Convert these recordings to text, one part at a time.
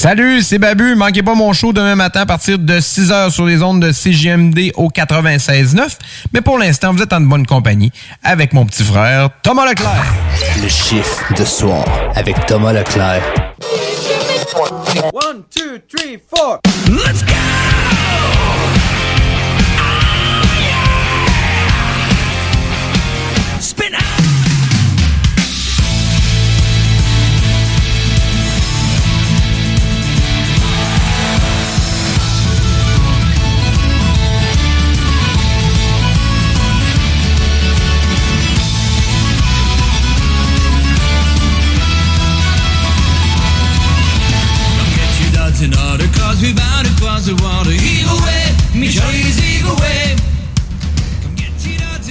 Salut, c'est Babu. Manquez pas mon show demain matin à partir de 6h sur les ondes de CGMD au 96.9. Mais pour l'instant, vous êtes en bonne compagnie avec mon petit frère Thomas Leclerc. Le chiffre de soir avec Thomas Leclerc. One, two, three, four. Let's go!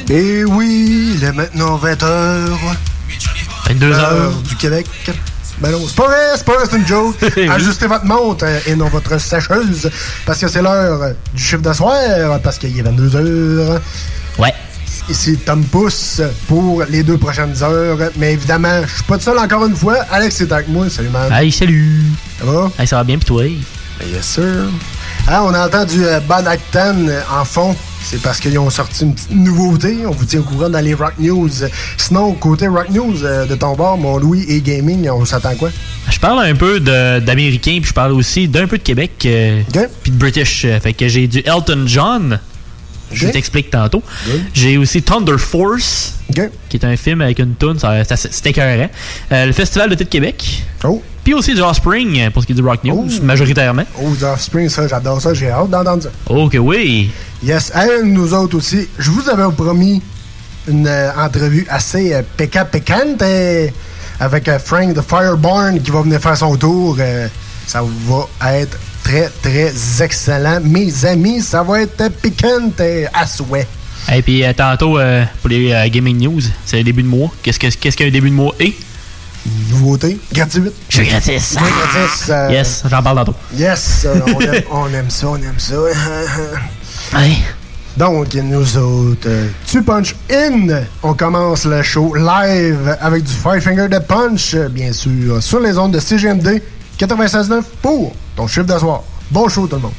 Et oui, il est maintenant 20h. 22 heures du Québec. Ben non, c'est pas vrai, c'est pas vrai, c'est une joke. Ajustez votre montre euh, et non votre sécheuse, parce que c'est l'heure du chiffre de soir, parce qu'il est 22h. Ouais. Ici Tom Pousse pour les deux prochaines heures. Mais évidemment, je suis pas tout seul encore une fois. Alex est avec moi. Salut, man. Hey, salut. Ça va? Hey, ça va bien, pis toi? Yes, sir. Ah, on a entendu euh, Bad Acton euh, en fond. C'est parce qu'ils ont sorti une petite nouveauté. On vous tient au courant dans les Rock News. Sinon, côté Rock News euh, de ton bord, mon Louis et Gaming, on s'attend quoi? Je parle un peu d'américain, puis je parle aussi d'un peu de Québec, euh, puis de British. Euh, Fait que j'ai du Elton John. Je t'explique tantôt. J'ai aussi Thunder Force, qui est un film avec une tune, ça- ça- c'était écœurant. Le Festival de de Québec. Oh. Puis aussi du Offspring, euh, pour ce qui est du Rock News, majoritairement. Oh, The Offspring, ça, j'adore ça. J'ai hâte d'entendre ça. Ok, oui. Yes. Hey, nous autres aussi, je vous avais promis une euh, entrevue assez euh, péca pécante euh, avec Frank the Fireborn qui va venir faire son tour. Ça va être très, très excellent. Mes amis, ça va être piquant euh, à souhait. Et puis tantôt, pour les Gaming News, c'est le début de mois. Qu'est-ce que- qu'est-ce qu'un début de mois est? Nouveauté, gratuite. Je suis gratis. Ouais, gratis. euh, Yes, j'en parle tantôt. Yes, euh, on, aime, on aime ça, on aime ça. Donc, nous autres, euh, tu punch in. On commence le show live avec du Five Finger de Punch, bien sûr, sur les ondes de CGMD 96.9 pour ton chiffre de soir. Bon show, tout le monde.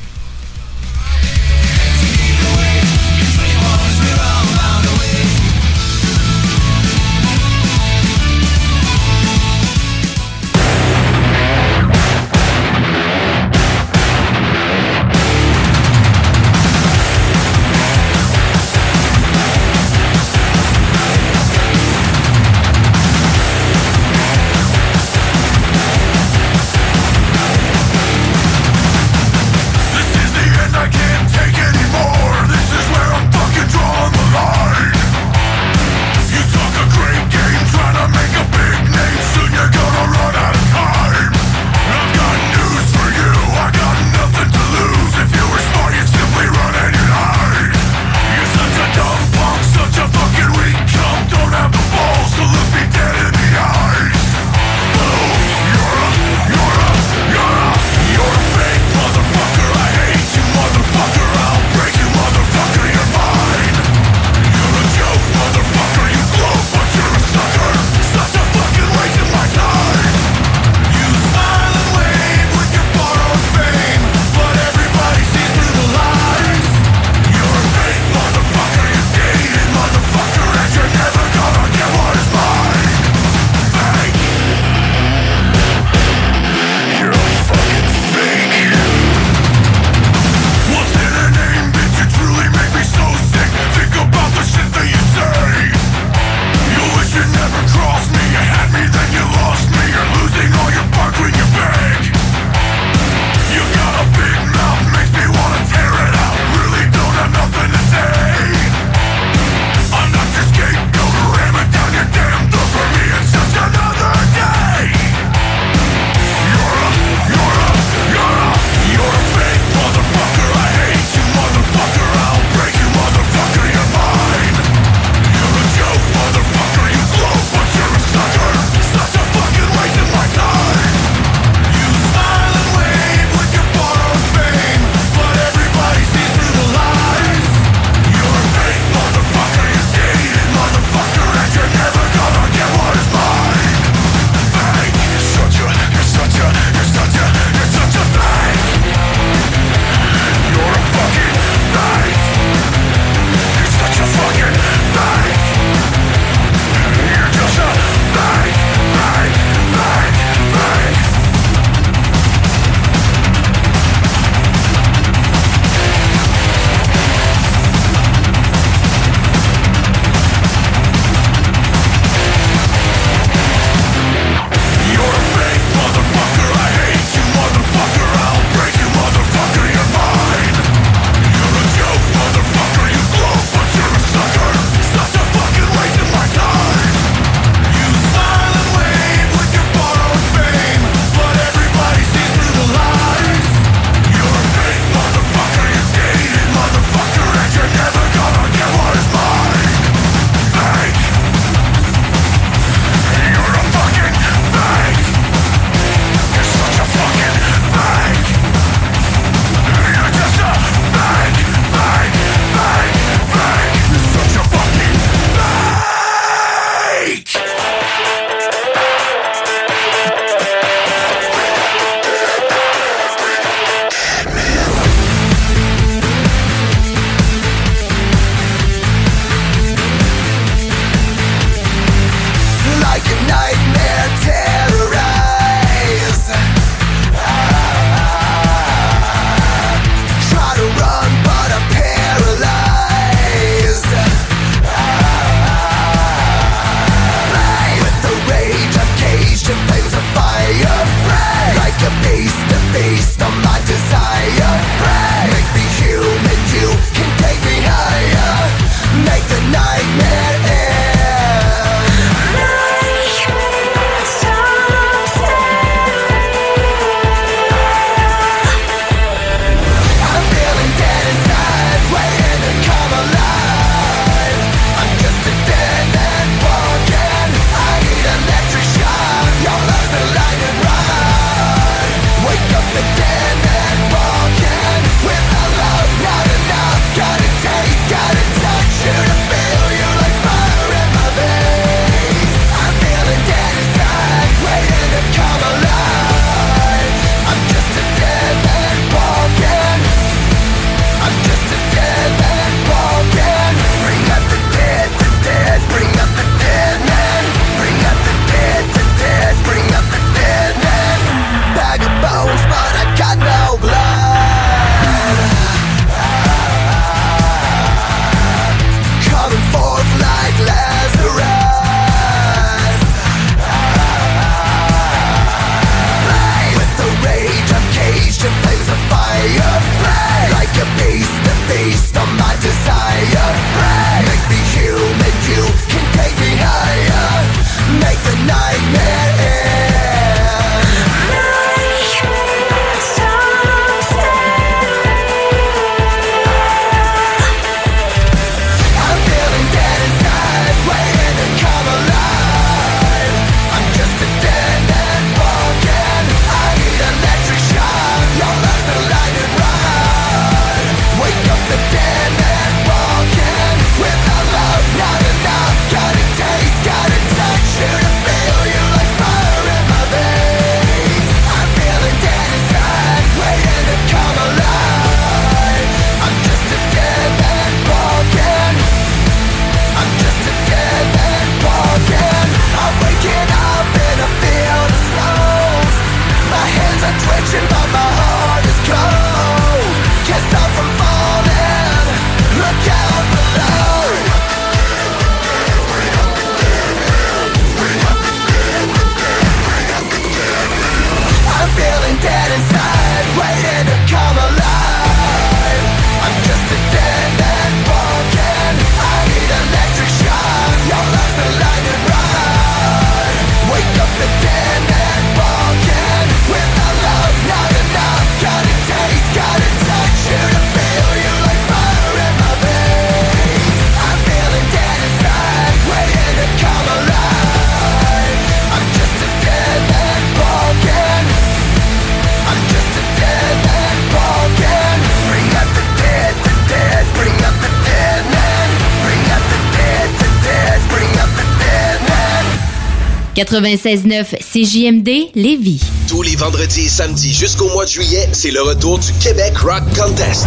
96.9 CJMD Lévis. Tous les vendredis et samedis jusqu'au mois de juillet, c'est le retour du Québec Rock Contest.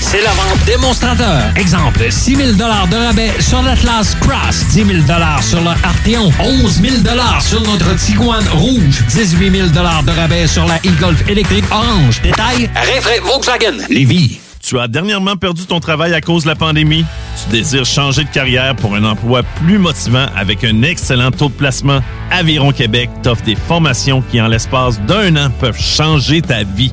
C'est la vente démonstrateur. Exemple, 6 000 de rabais sur l'Atlas Cross, 10 000 sur le Arteon, 11 000 sur notre Tiguan Rouge, 18 000 de rabais sur la e-Golf électrique orange. Détail, Rinfraie Volkswagen Lévy. Tu as dernièrement perdu ton travail à cause de la pandémie? Tu désires changer de carrière pour un emploi plus motivant avec un excellent taux de placement? Aviron Québec t'offre des formations qui, en l'espace d'un an, peuvent changer ta vie.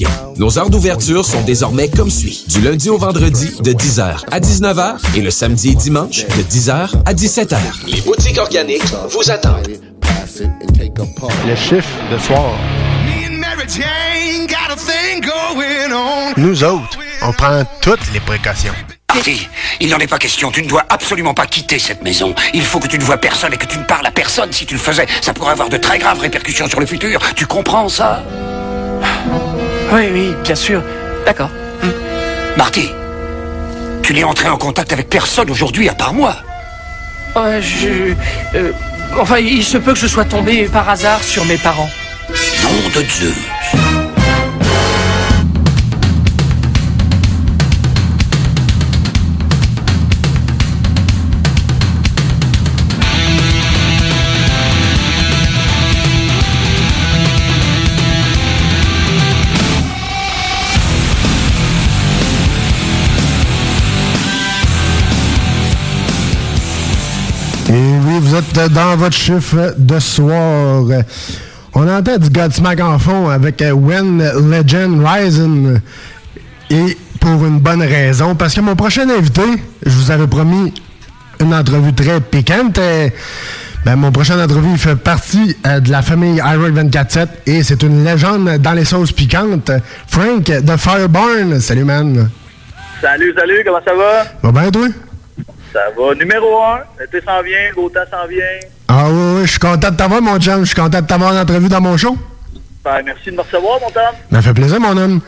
Nos heures d'ouverture sont désormais comme suit. Du lundi au vendredi de 10h à 19h et le samedi et dimanche de 10h à 17h. Les boutiques organiques vous attendent. Le chiffre de soir. Nous autres, on prend toutes les précautions. Marty, il n'en est pas question. Tu ne dois absolument pas quitter cette maison. Il faut que tu ne vois personne et que tu ne parles à personne. Si tu le faisais, ça pourrait avoir de très graves répercussions sur le futur. Tu comprends ça? Oui, oui, bien sûr. D'accord. Marty, tu n'es entré en contact avec personne aujourd'hui à part moi. Euh, je... euh, enfin, il se peut que je sois tombé par hasard sur mes parents. Nom de Dieu. Dans votre chiffre de soir. On entend du Godsmack en fond avec euh, When Legend Rising. Et pour une bonne raison, parce que mon prochain invité, je vous avais promis une entrevue très piquante. Euh, Ben, mon prochain entrevue fait partie euh, de la famille iRock 24-7 et c'est une légende dans les sauces piquantes. Frank de Fireburn. Salut, man. Salut, salut, comment ça va? Va bien, toi? Ça va. Numéro 1, l'été s'en vient, temps s'en vient. Ah oui, oui, je suis content de t'avoir, mon chum. Je suis content de t'avoir en entrevue dans mon show. Ben, merci de me recevoir, mon Tom. Ça fait plaisir, mon homme.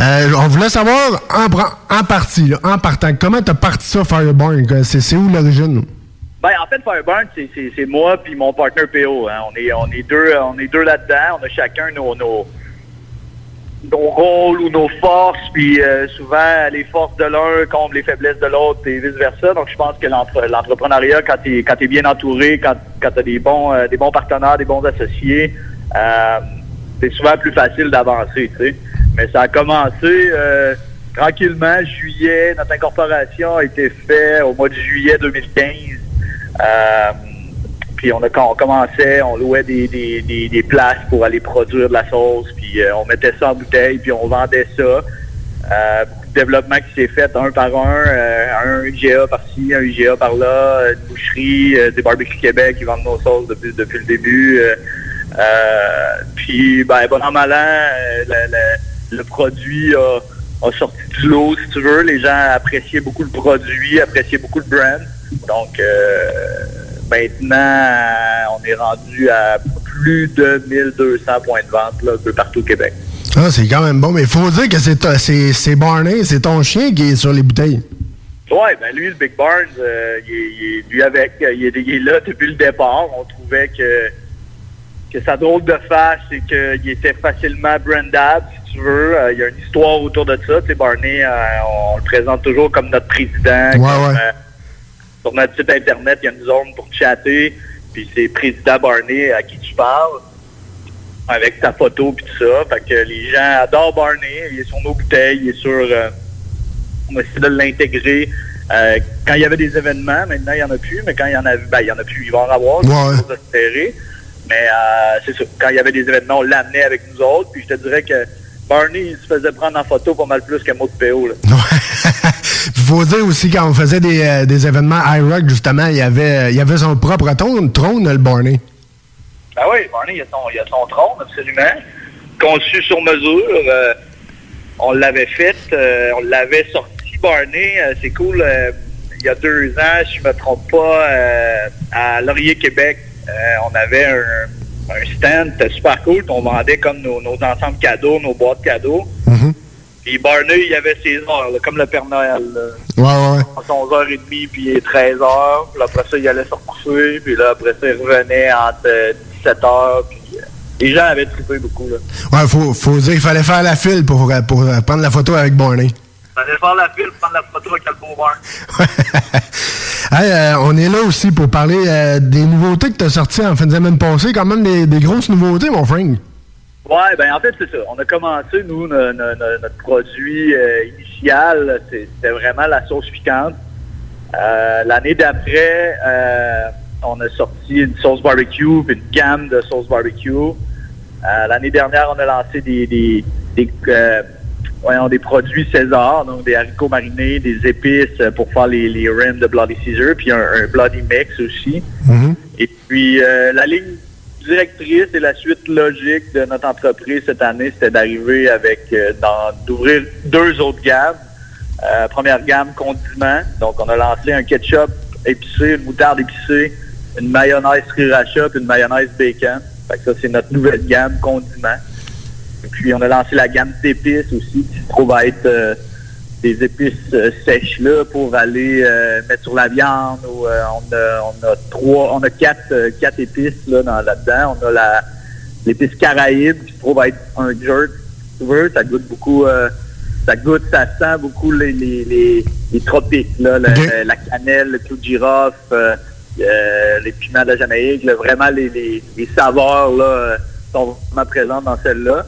Euh, on voulait savoir, en, en partie, là, en partant, comment t'as parti ça, Fireburn? C'est où l'origine? Ben, en fait, Fireburn, c'est- moi puis mon partner PO. hein. On est, on est deux, on est deux là-dedans. On a chacun nos, nos, nos rôles ou nos forces, puis euh, souvent les forces de l'un contre les faiblesses de l'autre et vice-versa. Donc je pense que l'entre- l'entrepreneuriat, quand tu es, bien entouré, quand, quand tu as des bons, euh, des bons partenaires, des bons associés, euh, c'est souvent plus facile d'avancer. tu sais. Mais ça a commencé euh, tranquillement, juillet, notre incorporation a été faite au mois de juillet 2015. Puis on a quand on commençait, on louait des, des, des, places pour aller produire de la sauce, puis euh, on mettait ça en bouteille, puis on vendait ça. Euh, développement qui s'est fait un par un, euh, un IGA par-ci, un IGA par-là, une boucherie, euh, des barbecues Québec qui vendent nos sauces depuis, depuis le début. puis ben bon le, produit a, sorti du lot, si tu veux. Les gens appréciaient beaucoup le produit, appréciaient beaucoup le brand. Donc maintenant, on est rendu à plus de 1200 points de vente là, un peu partout au Québec. Ah, c'est quand même bon, mais il faut dire que c'est c'est Barney, c'est ton chien qui est sur les bouteilles. Ouais, ben lui, le Big Barnes, euh, il, est, il est- lui avec, euh, il est, il est là depuis le départ. On trouvait que, que sa drôle de face, c'est qu'il était facilement brandable, si tu veux. Euh, il y a une histoire autour de ça. Tu sais, Barney, euh, on le présente toujours comme notre président. Ouais, comme, ouais. Euh, sur notre site Internet, il y a une zone pour chatter. Puis c'est président Barney à qui tu parles avec ta photo puis tout ça. Fait que les gens adorent Barney. Il est sur nos bouteilles, il est sur... euh, on essaie de l'intégrer. Euh, quand il y avait des événements, maintenant il n'y en a plus, mais quand il y en avait, ben, il y en a plus, il va en avoir, c'est Ouais. chose d'espéré. Mais euh, c'est ça, quand il y avait des événements, on l'amenait avec nous autres, puis je te dirais que Barney, il se faisait prendre en photo pas mal plus que moi de PO. Là. Il faut dire aussi, quand on faisait des, euh, des événements iRock, justement, il y avait, il y avait son propre trône, trône le Barney. Ben oui, Barney, il a son, il a son trône, absolument. Conçu sur mesure. euh, on l'avait fait, euh, on l'avait sorti, Barney. c'est cool. il y a deux ans, si je me trompe pas, à Laurier, Québec, on avait un, un stand, c'était super cool. On vendait comme nos, nos ensembles cadeaux, nos boîtes cadeaux. Puis Barney, il y avait ses heures, là, comme le Père Noël. là. Ouais, ouais, ouais. Entre 11h30 puis 13h. Puis après ça, il allait se recoucher. Puis là, après ça, il revenait entre euh, 17h. Puis euh, les gens avaient trippé beaucoup. Là. Ouais, faut, faut dire qu'il fallait faire la file pour, euh, pour euh, prendre la photo avec Barney. On allait faire la file, prendre la photo avec le beau. Hey, euh, on est là aussi pour parler euh, des nouveautés que tu as sorties en fin de semaine passée. Quand même des, des grosses nouveautés, mon frère. Ouais, ben en fait, c'est ça. On a commencé, nous, no- no- no- notre produit euh, initial, c'est- c'était vraiment la sauce piquante. Euh, L'année d'après, euh, on a sorti une sauce barbecue, puis une gamme de sauces barbecue. Euh, L'année dernière, on a lancé des, des, des, euh, voyons, des produits César, donc des haricots marinés, des épices euh, pour faire les, les rims de Bloody Caesar, puis un, un Bloody Mix aussi. Et puis, euh, la ligne directrice et la suite logique de notre entreprise cette année, c'était d'arriver avec, euh, dans- d'ouvrir deux autres gammes. Euh, première gamme, condiments. Donc, on a lancé un ketchup épicé, une moutarde épicée, une mayonnaise sriracha, puis une mayonnaise bacon. Fait que ça, c'est notre nouvelle gamme, condiments. Puis, on a lancé la gamme d'épices aussi, qui se trouve à être euh, des épices euh, sèches là pour aller euh, mettre sur la viande. Ou, on, a, on a trois, on a quatre, quatre épices là dans là-dedans. On a la l'épice caraïbe qui se trouve à être un jerk, si tu veux. Ça goûte beaucoup, ça goûte, ça sent beaucoup les, les, les, les tropiques là, la, la cannelle, le clou de girofle, les piments de la Jamaïque. là, vraiment les, les, les saveurs là sont vraiment présentes dans celle-là.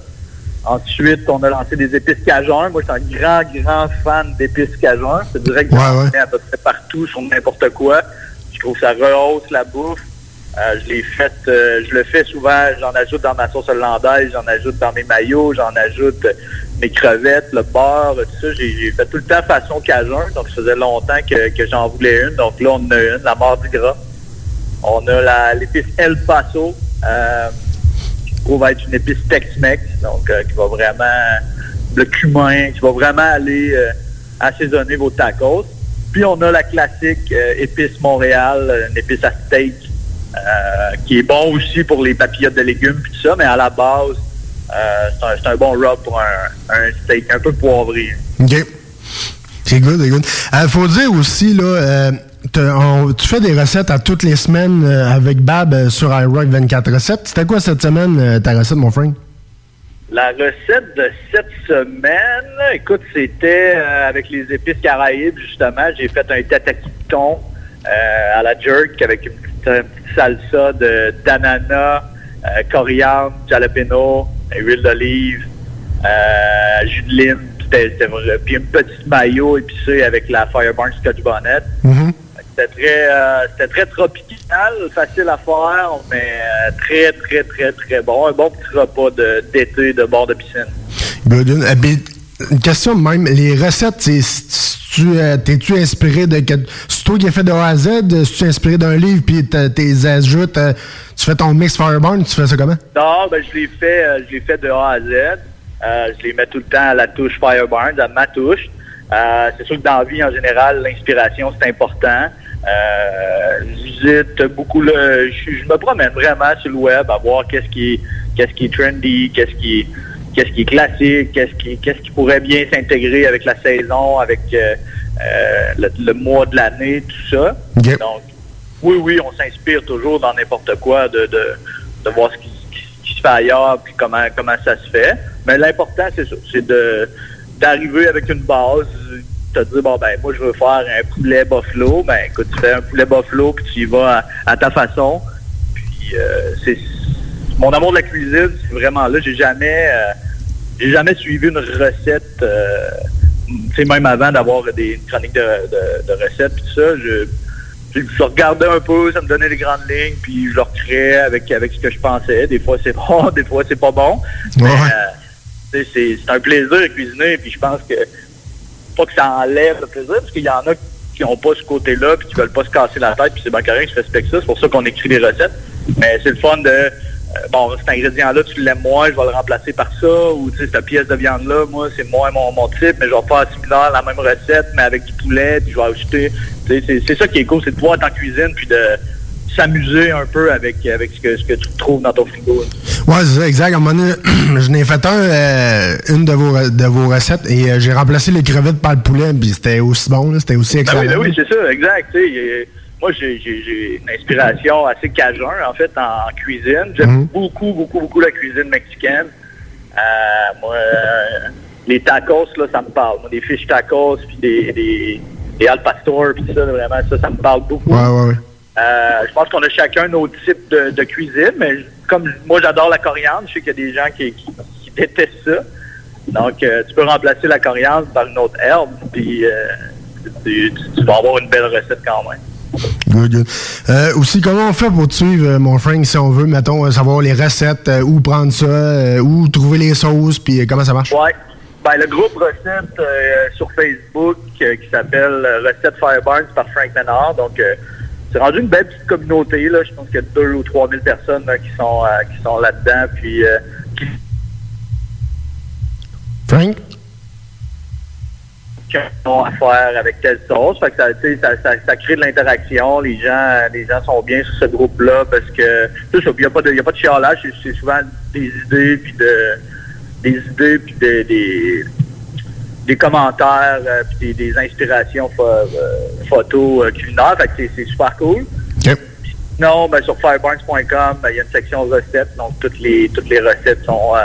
Ensuite, on a lancé des épices cajun. Moi, je suis un grand, grand fan d'épices cajun. Te dirais que j'en mets à peu près partout, sur n'importe quoi. Je trouve que ça rehausse la bouffe. Euh, je l'ai fait, euh, je le fais souvent. J'en ajoute dans ma sauce hollandaise, j'en ajoute dans mes maillots, j'en ajoute euh, mes crevettes, le beurre, tout ça. J'ai fait tout le temps façon cajun. Donc, ça faisait longtemps que, que j'en voulais une. Donc là, on en a une, la mort du gras. On a l'épice El Paso. Euh, trouve être une épice Tex-Mex, donc euh, qui va vraiment le cumin, qui va vraiment aller euh, assaisonner vos tacos. Puis on a la classique euh, épice Montréal, une épice à steak, qui est bon aussi pour les papillotes de légumes puis tout ça, mais à la base, c'est un, bon rub pour un, steak un peu poivré. OK. C'est good, c'est good. Il faut dire aussi, là, on- tu fais des recettes à toutes les semaines euh, avec Bab euh, sur iRock 24 recettes. C'était quoi cette semaine, euh, ta recette, mon frère? La recette de cette semaine, écoute, c'était euh, avec les épices caraïbes, justement. J'ai fait un tataki de thon euh, à la jerk avec une petite, une petite salsa de d'ananas, euh, coriandre, jalapeno, huile d'olive, euh, jus de lime. Puis une petite mayo épicée avec la Fireburn Scotch Bonnet. C'était très, euh, c'était très tropical, facile à faire, mais euh, très, très, très, très bon. Un bon petit repas de- d'été de bord de piscine. Ben, une question même. Les recettes, c'est- tu, euh, t'es-tu inspiré de. C'est toi qui as fait de A à Z? Es-tu inspiré d'un livre puis tes ajoutes? tu fais ton mix Fireburn, tu fais ça comment? Non, ben, je l'ai fait, je l'ai fait de A à Z. Euh, je les mets tout le temps à la touche Fireburns, à ma touche. Euh, c'est sûr que dans la vie, en général, l'inspiration, c'est important. Euh, je visite beaucoup le... Je, je me promène vraiment sur le web à voir qu'est-ce qui, qu'est-ce qui est trendy, qu'est-ce qui, qu'est-ce qui est classique, qu'est-ce qui, qu'est-ce qui pourrait bien s'intégrer avec la saison, avec euh, euh, le, le mois de l'année, tout ça. Donc, oui, oui, on s'inspire toujours dans n'importe quoi de, de, de voir ce qui, qui- qui se fait ailleurs puis comment, comment ça se fait. Mais l'important, c'est ça, c'est de d'arriver avec une base, te dire, bon, ben, moi, je veux faire un poulet buffalo. Ben, écoute, tu fais un poulet buffalo puis tu y vas à, à ta façon. Puis, euh, c'est mon amour de la cuisine, c'est vraiment là. J'ai jamais, euh, j'ai jamais suivi une recette, euh, tu sais, même avant d'avoir des une chroniques de, de, de recettes puis tout ça, je, je, regardais un peu, ça me donnait les grandes lignes, puis je le recréais avec, avec ce que je pensais. Des fois, c'est bon, des fois, c'est pas bon. Mais, euh, c'est un plaisir de cuisiner, puis je pense que pas que ça enlève le plaisir, parce qu'il y en a qui n'ont pas ce côté-là, puis qui veulent pas se casser la tête, puis c'est bien correct, je respecte ça. C'est pour ça qu'on écrit des recettes. Mais c'est le fun de, euh, bon, cet ingrédient-là, tu l'aimes moins, je vais le remplacer par ça, ou tu sais, cette pièce de viande-là, moi, c'est moins mon, mon type, mais je vais faire similaire, la même recette, mais avec du poulet, puis je vais ajouter, c'est ça qui est cool, c'est de pouvoir être en cuisine, puis de s'amuser un peu avec, avec ce, que, ce que tu trouves dans ton frigo. Ouais, c'est ça, exact. À un moment donné, je n'ai fait un, euh, une de vos, de vos recettes et euh, j'ai remplacé les crevettes par le poulet, puis c'était aussi bon, c'était aussi Ben excellent. oui, ben oui, c'est ça, exact. moi, j'ai une inspiration assez cajun, en fait, en, en cuisine. J'aime beaucoup, beaucoup, beaucoup la cuisine mexicaine. Euh, moi, euh, les tacos, là, ça me parle. Moi, des fish tacos, puis des, des, des al pastor, puis ça, vraiment, ça, ça me parle beaucoup. Ouais, ouais, ouais. Euh, je pense qu'on a chacun nos types de, de cuisine, mais comme moi j'adore la coriandre, je sais qu'il y a des gens qui, qui, qui détestent ça. Donc euh, tu peux remplacer la coriandre par une autre herbe, puis euh, tu, tu- tu vas avoir une belle recette quand même. Good, good. Euh, aussi, comment on fait pour te suivre, mon Frank, si on veut, mettons, savoir les recettes, où prendre ça, où trouver les sauces, puis comment ça marche? Ouais. Ben, le groupe recette sur Facebook qui s'appelle Recette Fireburns par Frank Ménard. Donc, c'est rendu une belle petite communauté. Là. Je pense qu'il y a 2 ou 3 000 personnes là, qui sont, euh, qui sont là-dedans. Puis, euh, qui Frank? qui ont à faire avec telle sauce. Fait que ça, tu sais, ça, ça, ça crée de l'interaction. Les gens, les gens sont bien sur ce groupe-là parce que. Il n'y a pas de, y a pas de chialage. C'est- C'est souvent des idées puis de, des idées puis de- des, des commentaires euh, puis des, des inspirations euh, photos euh, culinaires. Fait que c'est- super cool. Non, ben, sur firebarns.com, ben, il y a une section recettes, donc toutes les toutes les recettes sont, euh,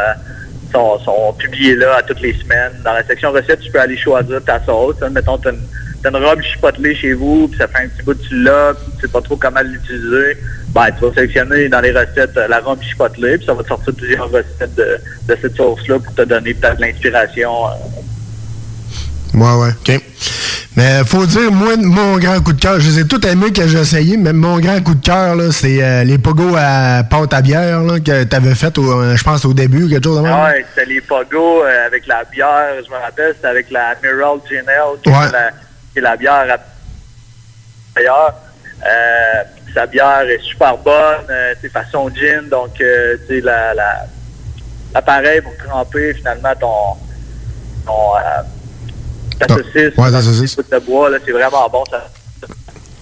sont, sont publiées là à toutes les semaines. Dans la section recettes, tu peux aller choisir ta sauce. hein. Mettons, tu as une, robe chipotelée chez vous, puis ça fait un petit bout de tu l'as, puis tu sais pas trop comment l'utiliser. Ben, tu vas sélectionner dans les recettes euh, la robe chipotelée, puis ça va te sortir plusieurs recettes de, de cette sauce-là pour te donner peut-être l'inspiration. euh, Ouais, ouais, OK. Mais faut dire, moi, mon grand coup de cœur, je les ai tous aimés que j'ai essayé, mais mon grand coup de cœur, là, c'est euh, les pogos à pâte à bière là, que t'avais fait, au- euh, je pense, au début, quelque chose de même. Ouais, c'était les pogos euh, avec la bière, je me rappelle, c'était avec la Admiral Gin qui, est la, qui est la bière à d'ailleurs. Euh, sa bière est super bonne, euh, c'est façon gin, donc euh, tu sais, la, la, l'appareil pour tremper finalement ton, ton euh, ta saucisse, ouais, saucisse. de bois, là, c'est vraiment bon. Ça,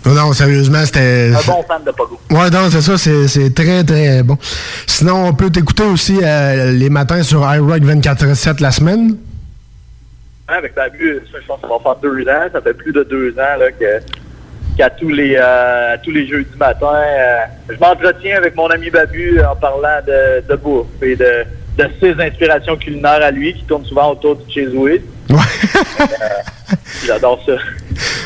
Non, non, sérieusement, c'était... un bon fan de pogo. Ouais, non, c'est ça, c'est c'est très, très bon. Sinon, on peut t'écouter aussi euh, les matins sur iRock 24-7 la semaine. Ouais, avec Babu, ça, je pense que ça va faire deux ans. Ça fait plus de deux ans là, que qu'à tous les euh, tous les jeudis matin, euh, je m'entretiens avec mon ami Babu en parlant de, de bouffe et de de ses inspirations culinaires à lui, qui tournent souvent autour du cheese whiz. Euh, J'adore ça.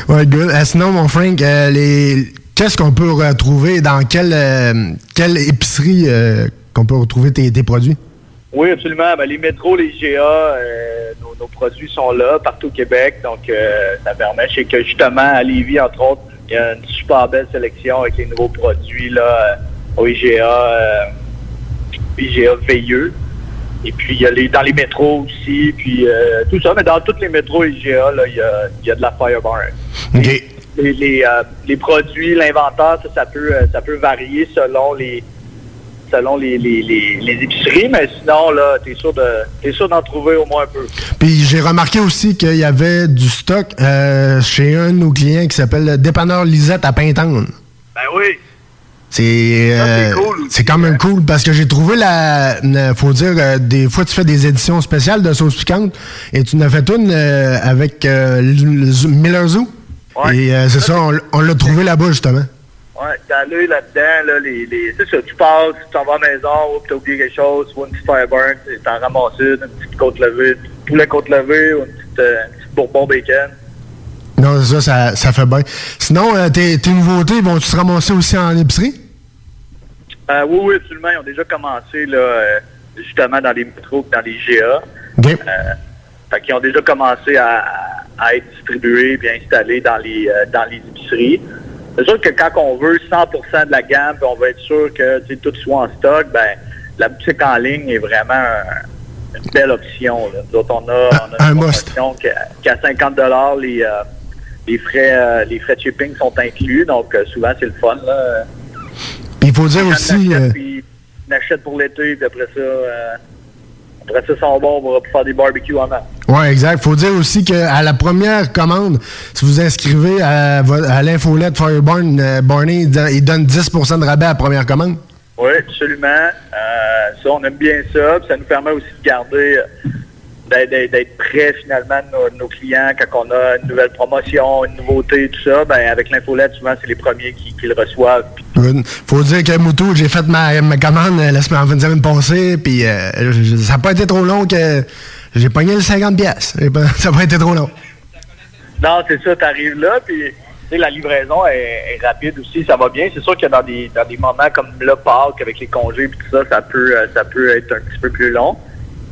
Ouais, good. Euh, sinon, mon Frank, euh, les... qu'est-ce qu'on peut retrouver dans quelle, euh, quelle épicerie qu'on peut retrouver tes, tes produits? Oui, absolument. Ben, les métros, les IGA, euh, nos, nos produits sont là partout au Québec. Donc, ça permet. Je sais que justement, à Lévis, entre autres, il y a une super belle sélection avec les nouveaux produits là, au IGA, IGA Veilleux. Et puis, il y a les, dans les métros aussi, puis euh, tout ça. Mais dans tous les métros IGA, là, il y a, il y a de la Fireburn. OK. Les, les, euh, les produits, l'inventaire, ça, ça peut, euh, ça peut varier selon les selon les, les, épiceries, mais sinon, là, t'es sûr de t'es sûr d'en trouver au moins un peu. Puis j'ai remarqué aussi qu'il y avait du stock euh, chez un de nos clients qui s'appelle le Dépanneur Lisette à Pintown. Ben oui. C'est euh, c'est quand même cool parce que j'ai trouvé la, faut dire euh, des fois tu fais des éditions spéciales de sauce piquante et tu en as fait une euh, avec euh, le- le Miller Zoo et c'est ça on, l'a trouvé là-bas justement. Ouais, t'as l'œil là-dedans, là, les, les, c'est ça, tu passes, tu t'en vas à la maison, ou t'as oublié quelque chose, tu vois une petite Fireburn, tu t'en ramasses une, une petite côte levée, un petit poulet côte levée, ou une petite, une petite bourbon bacon. Non c'est ça, ça ça fait bien. Sinon tes, tes nouveautés vont tu se ramasser aussi en épicerie? Euh, oui, oui, absolument. Ils ont déjà commencé, là, euh, justement, dans les métros, dans les GA. OK. Euh, fait qu'ils ont déjà commencé à, à être distribués et installés dans les, euh, dans les épiceries. C'est sûr que quand on veut 100% de la gamme, on veut être sûr que tout soit en stock, ben la boutique en ligne est vraiment un- une belle option. Là. Nous autres, on a, on a une promotion qu'à qu'à 50 les, les frais les frais de shipping sont inclus, donc souvent c'est le fun. Là. Puis il faut dire aussi euh, Puis on achète pour l'été, puis après ça, euh, après ça, sont bons, on va faire des barbecues en main. Ouais, exact. Faut dire aussi qu'à la première commande, si vous inscrivez à, à l'infolette Fireburn, euh, Barney, il don- il donne 10% de rabais à la première commande. Oui, absolument. Euh, ça, on aime bien ça. Puis ça nous permet aussi de garder, d'être- d'être d'être prêt finalement de nos, de nos clients quand on a une nouvelle promotion, une nouveauté, tout ça. Ben, avec l'infolette, souvent, c'est les premiers qui, qui le reçoivent. Good. Faut dire que Moutou, j'ai fait ma, ma commande euh, la semaine, en fin de semaine passée, puis euh, ça n'a pas été trop long que j'ai pogné le 50 pièces. Ça n'a pas été trop long. Non, c'est ça, tu arrives là, puis tu sais, la livraison est, est rapide aussi, ça va bien. C'est sûr que dans des dans des moments comme le Pâques, avec les congés puis tout ça, ça peut euh, ça peut être un petit peu plus long.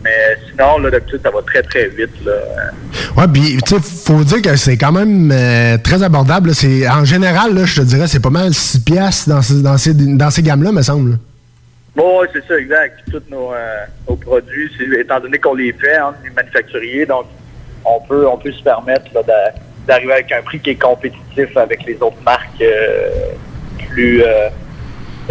Mais sinon, là, d'habitude, ça va très, très vite. Là. Ouais, puis tu sais, faut dire que c'est quand même euh, très abordable. C'est En général, là, je te dirais, c'est pas mal 6 pièces dans ces, dans ces, dans ces gammes-là, me semble. Bon, ouais, c'est ça, exact. Tous nos, euh, nos produits, étant donné qu'on les fait, hein, les manufacturiers, donc on peut on peut se permettre là, d'arriver avec un prix qui est compétitif avec les autres marques euh, plus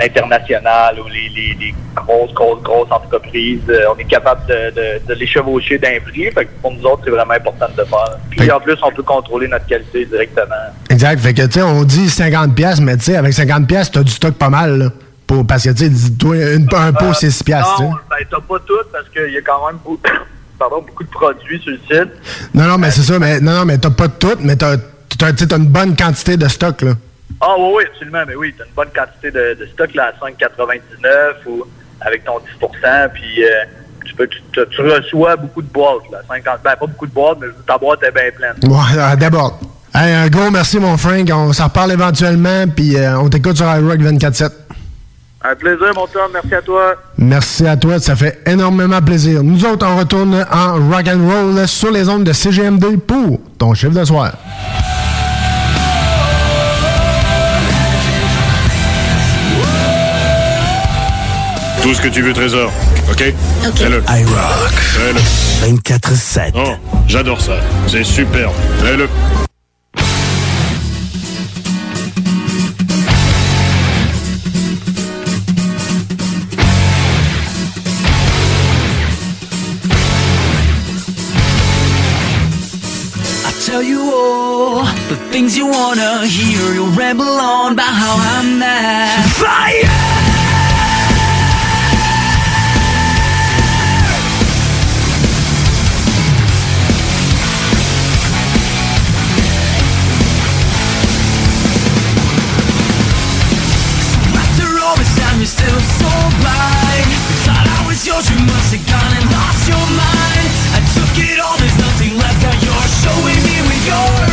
internationales ou les, les, les grosses, grosses, grosses entreprises. Euh, on est capable de, de, de les chevaucher d'un prix. Fait que pour nous autres, c'est vraiment important de le faire. Puis en plus, on peut contrôler notre qualité directement. Exact. Fait que, tu sais, on dit 50 pièces, mais tu sais, avec 50 pièces, t'as du stock pas mal, là. Pour, parce que, tu sais, une- un pot, c'est 6 pièces, tu sais. Non, ben t'as pas tout parce qu'il y a quand même beaucoup, pardon, beaucoup de produits sur le site. Non, non, mais c'est ça, mais non, non, mais t'as pas tout, mais t'as, t'as, tu t'as une bonne quantité de stock, là. Ah oui, oui, absolument, mais oui, tu as une bonne quantité de, de stock là, à 5,99 ou avec ton 10% puis euh, tu, peux, tu, tu- tu reçois beaucoup de boîtes, là, 50, ben pas beaucoup de boîtes, mais ta boîte est bien pleine. Ouais, euh, d'abord. Hey, un gros merci, mon Frank. On s'en reparle éventuellement, puis euh, on t'écoute sur iRock 24-7. Un plaisir, mon Tom, merci à toi. Merci à toi, ça fait énormément plaisir. Nous autres, on retourne en rock and roll sur les ondes de CGMD pour ton chiffre de soir. Tout ce que tu veux, Trésor. OK? OK. Fais-le. iRock. Fais-le. 24-7. Oh, j'adore ça. C'est superbe. Fais-le. I tell you all the things you wanna hear. You'll ramble on about how I'm mad. Fire! Gone and lost your mind. I took it all, there's nothing left Now you're showing me with your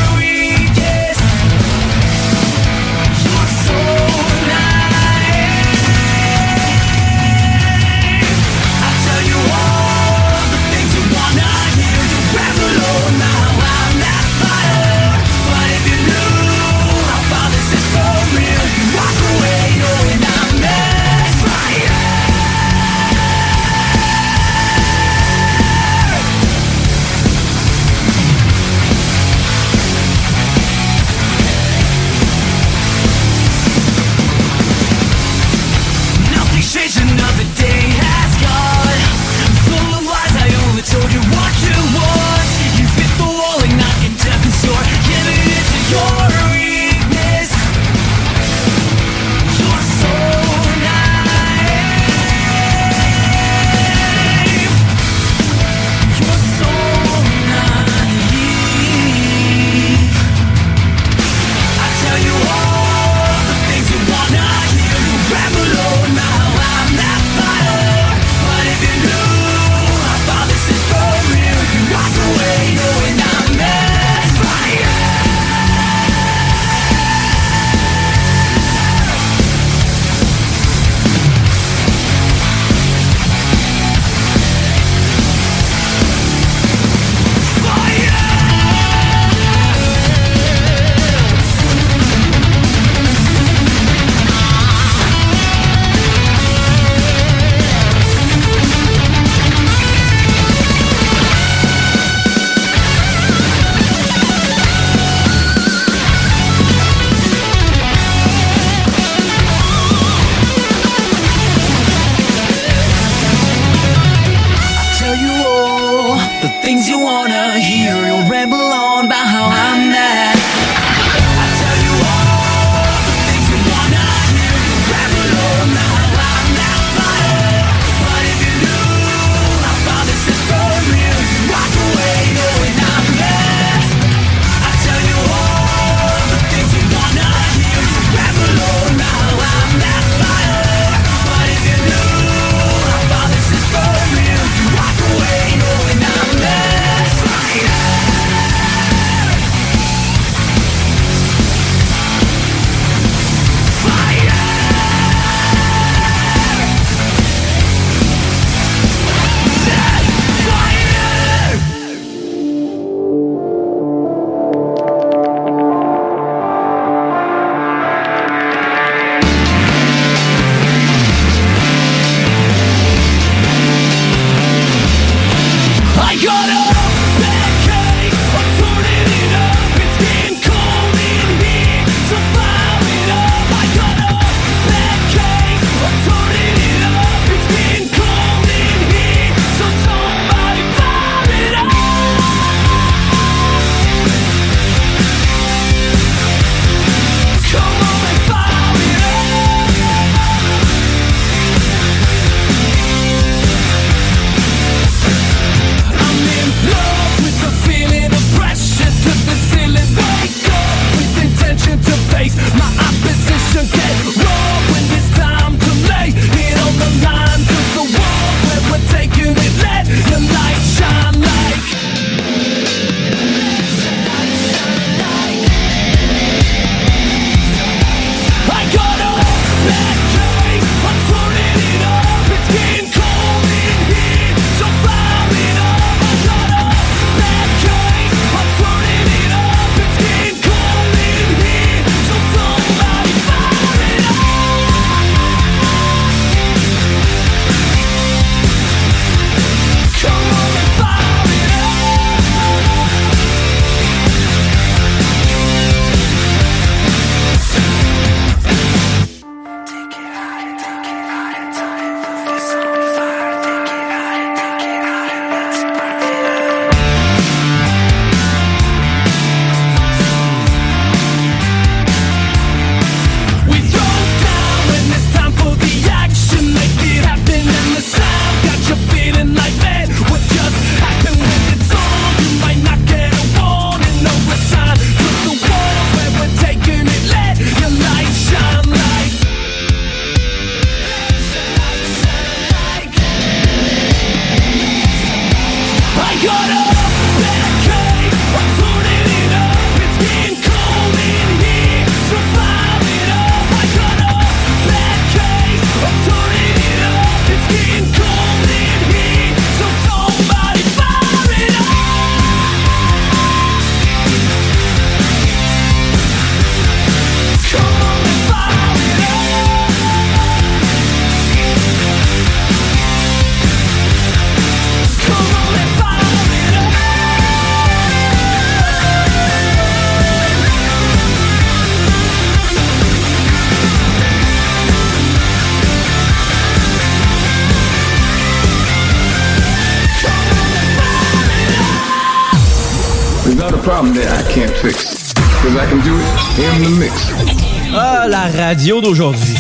d'aujourd'hui.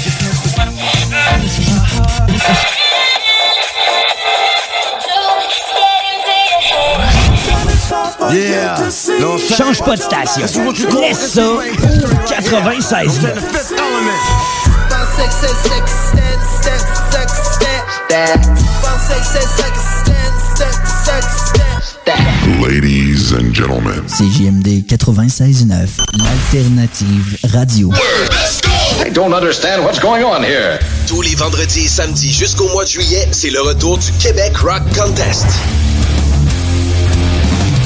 Yeah. Change pas de station. Laisse ça. 96. Ladies and gentlemen. CJMD 96.9, l'alternative radio. I don't understand what's going on here. Tous les vendredis et samedis jusqu'au mois de juillet, c'est le retour du Québec Rock Contest.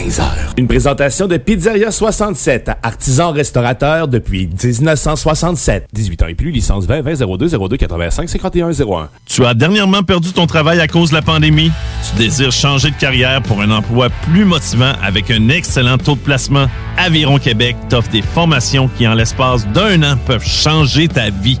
15h. Une présentation de Pizzeria 67, artisan restaurateur depuis 1967. 18 ans et plus, licence 20 20 02 02 85 51 01. Tu as dernièrement perdu ton travail à cause de la pandémie? Tu désires changer de carrière pour un emploi plus motivant avec un excellent taux de placement? Aviron Québec t'offre des formations qui, en l'espace d'un an, peuvent changer ta vie.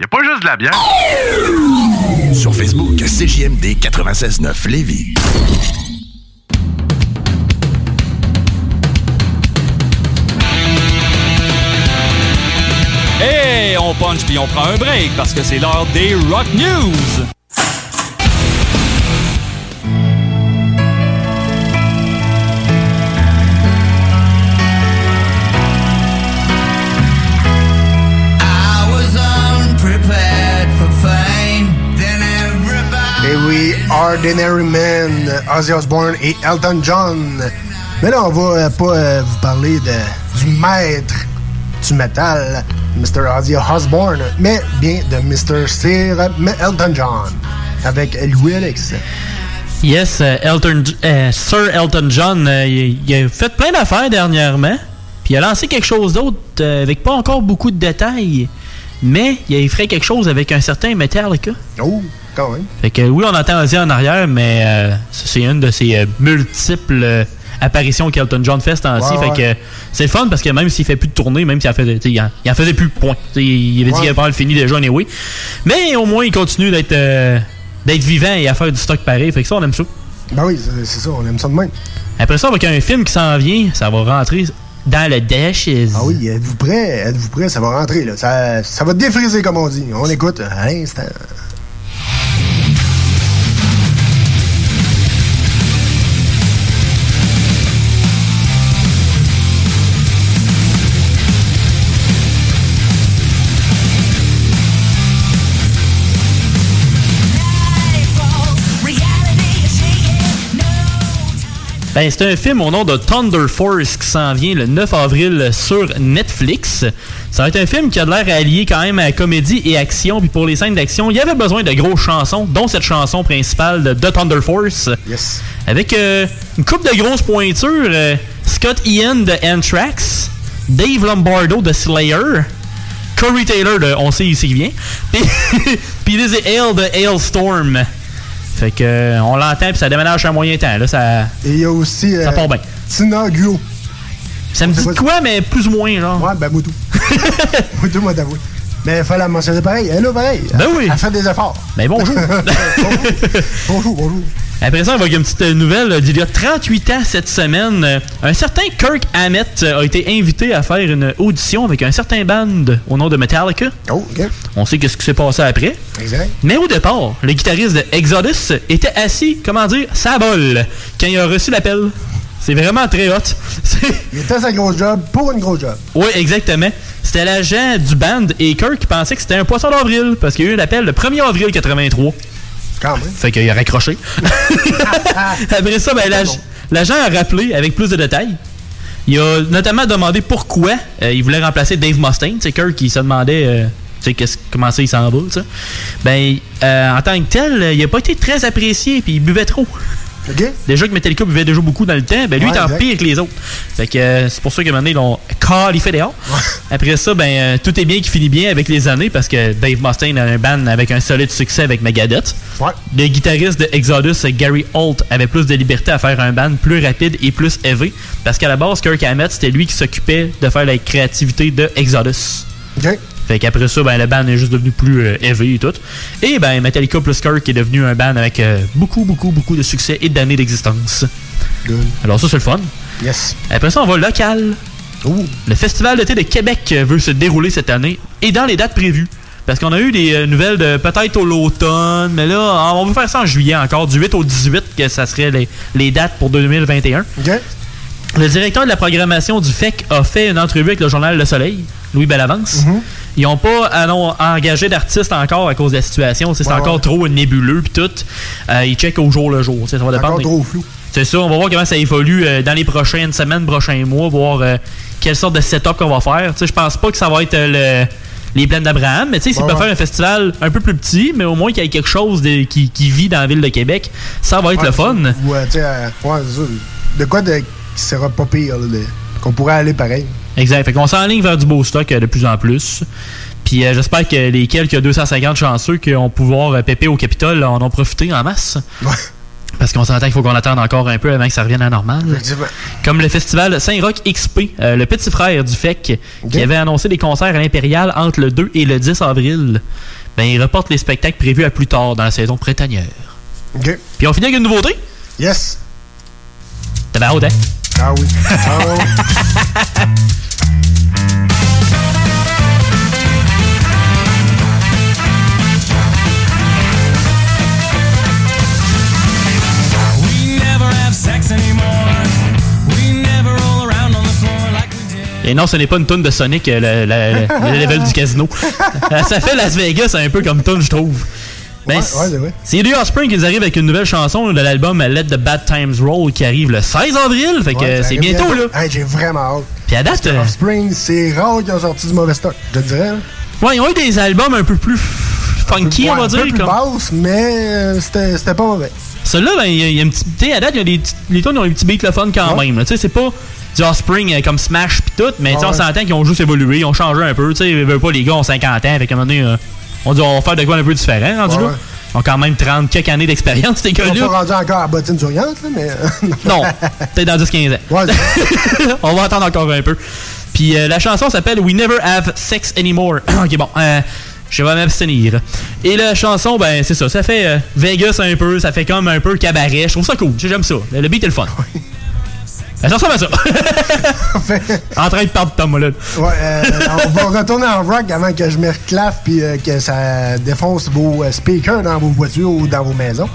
y a pas juste de la bière. Sur Facebook, CJMD 96.9 Lévis. Hey, on punch puis on prend un break parce que c'est l'heure des Rock News. Ordinary Man, Ozzy Osbourne et Elton John. Mais là, on va euh, pas euh, vous parler de, du maître du métal, Mr. Ozzy Osbourne, mais bien de Mr. Sir Elton John, avec Louis Alex. Yes, euh, Elton, euh, Sir Elton John, euh, il, a fait plein d'affaires dernièrement. Puis il a lancé quelque chose d'autre euh, avec pas encore beaucoup de détails. Mais il ferait quelque chose avec un certain Metallica. Oh, quand même. Fait que oui, on entend Ozzy en arrière, mais euh, c'est une de ses euh, multiples euh, apparitions qu'Elton John fait ce temps-ci. Ouais, fait ouais. que c'est le fun parce que même s'il fait plus de tournée, même s'il en, fait, il en, il en faisait plus, point. Il avait dit Ouais. qu'il avait pas fini déjà, anyway. Mais au moins, il continue d'être euh, d'être vivant et à faire du stock pareil. Fait que ça, on aime ça. Ben oui, c'est c'est ça, on aime ça de même. Après ça, avec un film qui s'en vient, ça va rentrer dans le Dashes. Ah oui, êtes-vous prêts? Êtes-vous prêts? Ça va rentrer, là. Ça, ça va défriser, comme on dit. On écoute à l'instant. Ben, c'est un film au nom de Thunder Force qui s'en vient le 9 avril sur Netflix. Ça va être un film qui a l'air à allier quand même à comédie et action. Puis pour les scènes d'action, il y avait besoin de grosses chansons, dont cette chanson principale de, de Thunder Force. Yes. Avec euh, une coupe de grosses pointures. euh, Scott Ian de Anthrax, Dave Lombardo de Slayer, Corey Taylor de On sait ici qui vient, puis, Lizzie Hale de Hailstorm. Fait que euh, on l'entend puis ça déménage à moyen temps. Là, ça, Et il y a aussi. ça part bien. Tina Guo. Ça me dit quoi, mais plus ou moins, genre. Ouais, ben, Moutou. Moutou, moi, d'avouer. Mais il fallait la mentionner pareil. Elle est là, pareil. Ben oui. Elle fait des efforts. Ben bonjour. bonjour, bonjour. Après ça, on va une petite nouvelle d'il y a 38 ans cette semaine. Un certain Kirk Hammett a été invité à faire une audition avec un certain band au nom de Metallica. Oh, ok. On sait qu'est-ce qui s'est passé après. Exact. Mais au départ, le guitariste de Exodus était assis, comment dire, sa bol, quand il a reçu l'appel. C'est vraiment très hot. Il était sa grosse job pour une grosse job. Oui, exactement. C'était l'agent du band et Kirk pensait que c'était un poisson d'avril parce qu'il y a eu l'appel le 1er avril 83. Quand même. Fait qu'il a raccroché. Après ça, ben, l'ag- l'agent a rappelé avec plus de détails. Il a notamment demandé pourquoi euh, il voulait remplacer Dave Mustaine. C'est Kirk qui se demandait euh, tu sais, qu'est-ce- comment ça il s'en va. Ben, euh, en tant que tel, il a pas été très apprécié puis il buvait trop. Déjà que Metallica buvait déjà beaucoup dans le temps, ben lui Ouais, il en exact. pire que les autres. Fait que euh, c'est pour ça qu'à un moment donné, ils l'ont qualifié dehors. Après ça, ben euh, tout est bien qui finit bien avec les années parce que Dave Mustaine a un band avec un solide succès avec Megadeth. Le guitariste de Exodus, Gary Holt, avait plus de liberté à faire un band plus rapide et plus élevé parce qu'à la base, Kirk Hammett, c'était lui qui s'occupait de faire la créativité de Exodus. Fait qu'après ça, ben, le band est juste devenu plus euh, élevé et tout. Et ben, Metallica plus Kirk est devenu un band avec euh, beaucoup, beaucoup, beaucoup de succès et d'années d'existence. Alors ça, c'est le fun. Yes. Après ça, on va local. Le Festival d'été de Québec euh, veut se dérouler cette année et dans les dates prévues. Parce qu'on a eu des euh, nouvelles de peut-être au l'automne, mais là, on va faire ça en juillet encore, du 8 au 18, que ça serait les, les dates pour 2021. Le directeur de la programmation du FEC a fait une entrevue avec le journal Le Soleil, Louis Bellavance. Ils n'ont pas engagé d'artistes encore à cause de la situation. C'est Ouais, encore ouais. trop nébuleux puis tout. Euh, ils checkent au jour le jour. Ça va dépendre. Encore trop flou. C'est ça, on va voir comment ça évolue euh, dans les prochaines semaines, prochains mois, voir euh, quelle sorte de setup qu'on va faire. Je pense pas que ça va être le- les plaines d'Abraham, mais tu sais, s'ils Ouais, peuvent faire un festival un peu plus petit, mais au moins qu'il y ait quelque chose de- qui, qui vit dans la ville de Québec, ça va être le fun. Ouais, tu sais, de quoi de, qui sera pas pire, qu'on pourrait aller pareil. Exact. Fait qu'on s'enligne vers du beau stock euh, de plus en plus. Puis euh, j'espère que les quelques 250 chanceux qui ont pouvoir euh, péper au Capitole en ont profité en masse. Parce qu'on s'entend qu'il faut qu'on attende encore un peu avant que ça revienne à. Effectivement. Comme le festival Saint-Roch XP, euh, le petit frère du FEC, qui avait annoncé des concerts à l'Impérial entre le 2 et le 10 avril, ben, il reporte les spectacles prévus à plus tard dans la saison printanière. Puis on finit avec une nouveauté. Yes. Hâte, hein? Ah oui. Ah oui. We never have sex anymore. We never roll around on the floor like we did. Et non, ce n'est pas une tune de Sonic, euh, le, le- le level du casino. Ça fait Las Vegas un peu comme tune, je trouve. Ben, Ouais, c'est- ouais, c'est vrai. c'est The Offspring qui arrive avec une nouvelle chanson de l'album Let the Bad Times Roll qui arrive le 16 avril. Fait que Ouais, c'est bientôt, là. Hey, J'ai vraiment hâte. Puis à date, euh, Offspring, c'est rare qu'ils ont sorti du mauvais stock, je te dirais. ouais, ils ont eu des albums un peu plus funky, Ouais, on va un dire. peu plus comme- basse, mais euh, c'était pas mauvais. Celui-là, ben, il y, a- il y a un petit. Tu sais, à date, y a des les tunes ont un petit beat le fun quand même. Tu sais, c'est pas du Offspring euh, comme Smash pis tout, mais tu sais, on Ouais. s'entend qu'ils ont juste évolué, ils ont changé un peu. Tu sais, ils veulent pas, les gars ont 50 ans, fait qu'à un moment donné, euh, on dit on va faire de quoi un peu différent, rendu Ouais, là. Ils ont quand même 30 quelques années d'expérience, ces Ils sont gars-là. pas rendus encore à bottine souriante, là, mais. Non, peut-être dans 10-15 ans. On va attendre encore un peu. Puis euh, la chanson s'appelle We Never Have Sex Anymore. ok, bon. euh, je vais m'abstenir. Et la chanson, ben, c'est ça. Ça fait euh, Vegas un peu. Ça fait comme un peu cabaret. Je trouve ça cool. J'aime ça. Le, le beat est le fun. Ça ressemble à ça. en train de perdre Tom Mollet. Ouais, euh, on va retourner en rock avant que je me reclaffe puis euh, que ça défonce vos euh, speakers dans vos voitures ou dans vos maisons.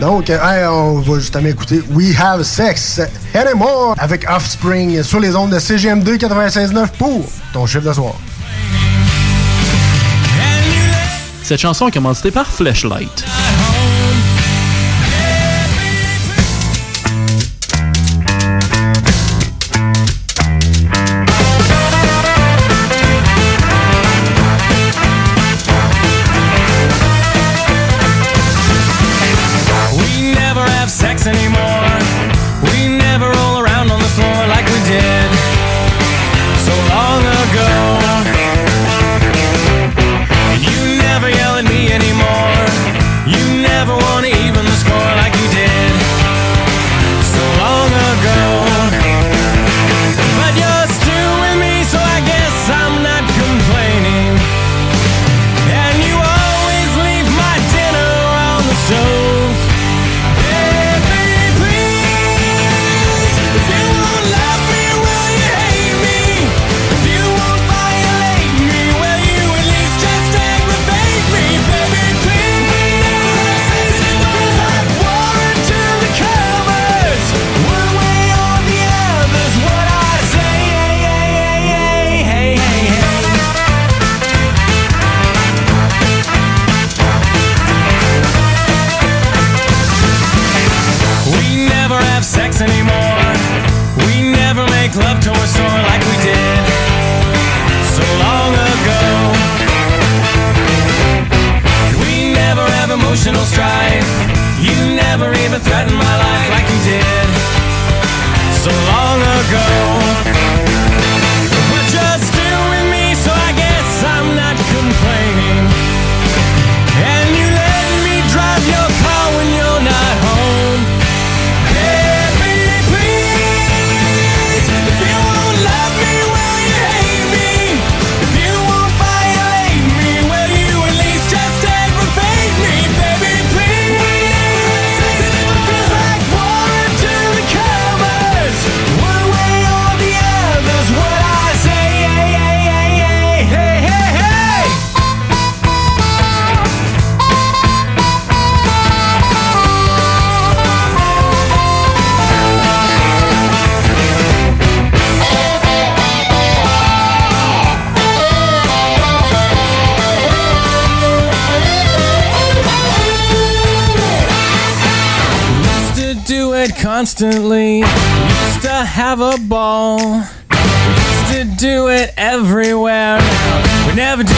Donc, hey, on va justement écouter We Have Sex Anymore avec Offspring sur les ondes de CGM2 96.9 pour ton chiffre de soir. Cette chanson est commanditée par Flashlight. constantly. Used to have a ball. Used to do it everywhere. We never do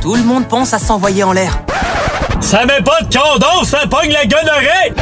Tout le monde pense à s'envoyer en l'air. Ça met pas de condom, ça pogne la gonorrhée!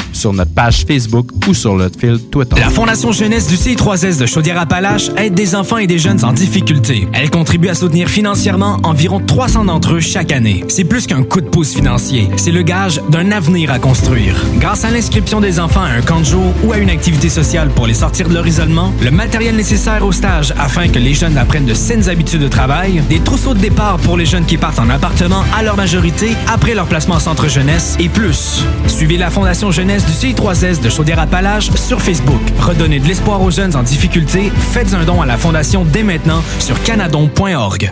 sur notre page Facebook ou sur notre fil Twitter. La Fondation Jeunesse du CI3S de Chaudière-Appalaches aide des enfants et des jeunes en difficulté. Elle contribue à soutenir financièrement environ 300 d'entre eux chaque année. C'est plus qu'un coup de pouce financier, c'est le gage d'un avenir à construire. Grâce à l'inscription des enfants à un camp de jour ou à une activité sociale pour les sortir de leur isolement, le matériel nécessaire au stage afin que les jeunes apprennent de saines habitudes de travail, des trousseaux de départ pour les jeunes qui partent en appartement à leur majorité après leur placement en centre jeunesse et plus. Suivez la Fondation Jeunesse du CI3S de Chaudière-Appalaches sur Facebook. Redonnez de l'espoir aux jeunes en difficulté. Faites un don à la Fondation dès maintenant sur canadon.org.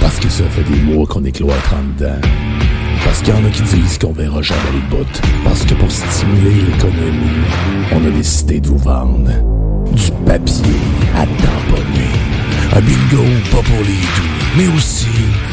Parce que ça fait des mois qu'on est cloître en dedans. Parce qu'il y en a qui disent qu'on verra jamais le bout. Parce que pour stimuler l'économie, on a décidé de vous vendre du papier à tamponner. Un bingo pas pour les doux, mais aussi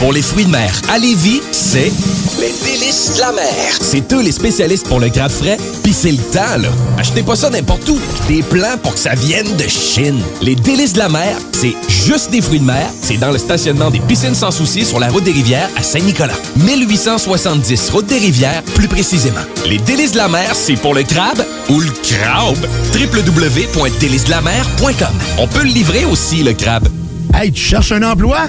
Pour les fruits de mer à Lévis, c'est les délices de la mer. C'est eux les spécialistes pour le crabe frais, pis c'est le temps, là. Achetez pas ça n'importe où. Des plans pour que ça vienne de Chine. Les délices de la mer, c'est juste des fruits de mer. C'est dans le stationnement des piscines sans souci sur la route des rivières à Saint-Nicolas. 1870, route des rivières, plus précisément. Les délices de la mer, c'est pour le crabe ou le crabe. www.délicesdelamer.com. On peut le livrer aussi, le crabe. Hey, tu cherches un emploi?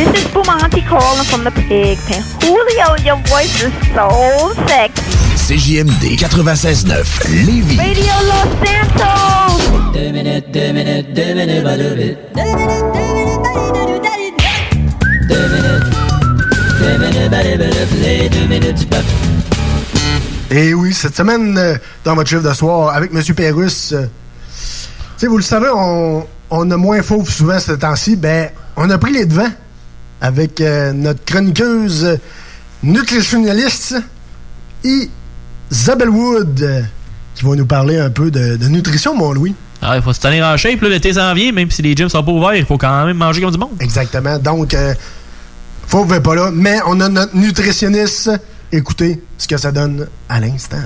This is Bumanti calling from the pig pen. Julio, your voice is so sexy. CJMD 96.9 Lévis. Radio Los Santos. Et oui, cette semaine, euh, dans votre chiffre de soir, avec M. Pérus, euh, tu sais, vous le savez, on, on a moins fauve souvent ce temps-ci. Ben, on a pris les devants avec euh, notre chroniqueuse nutritionnaliste Isabelle Wood, qui va nous parler un peu de, de nutrition, mon Louis. Ah, il faut se tenir en shape, l'été s'en vient, même si les gyms sont pas ouverts, il faut quand même manger comme du monde. Exactement. Donc, euh, fauve est pas là, mais on a notre nutritionniste. Écoutez ce que ça donne à l'instant.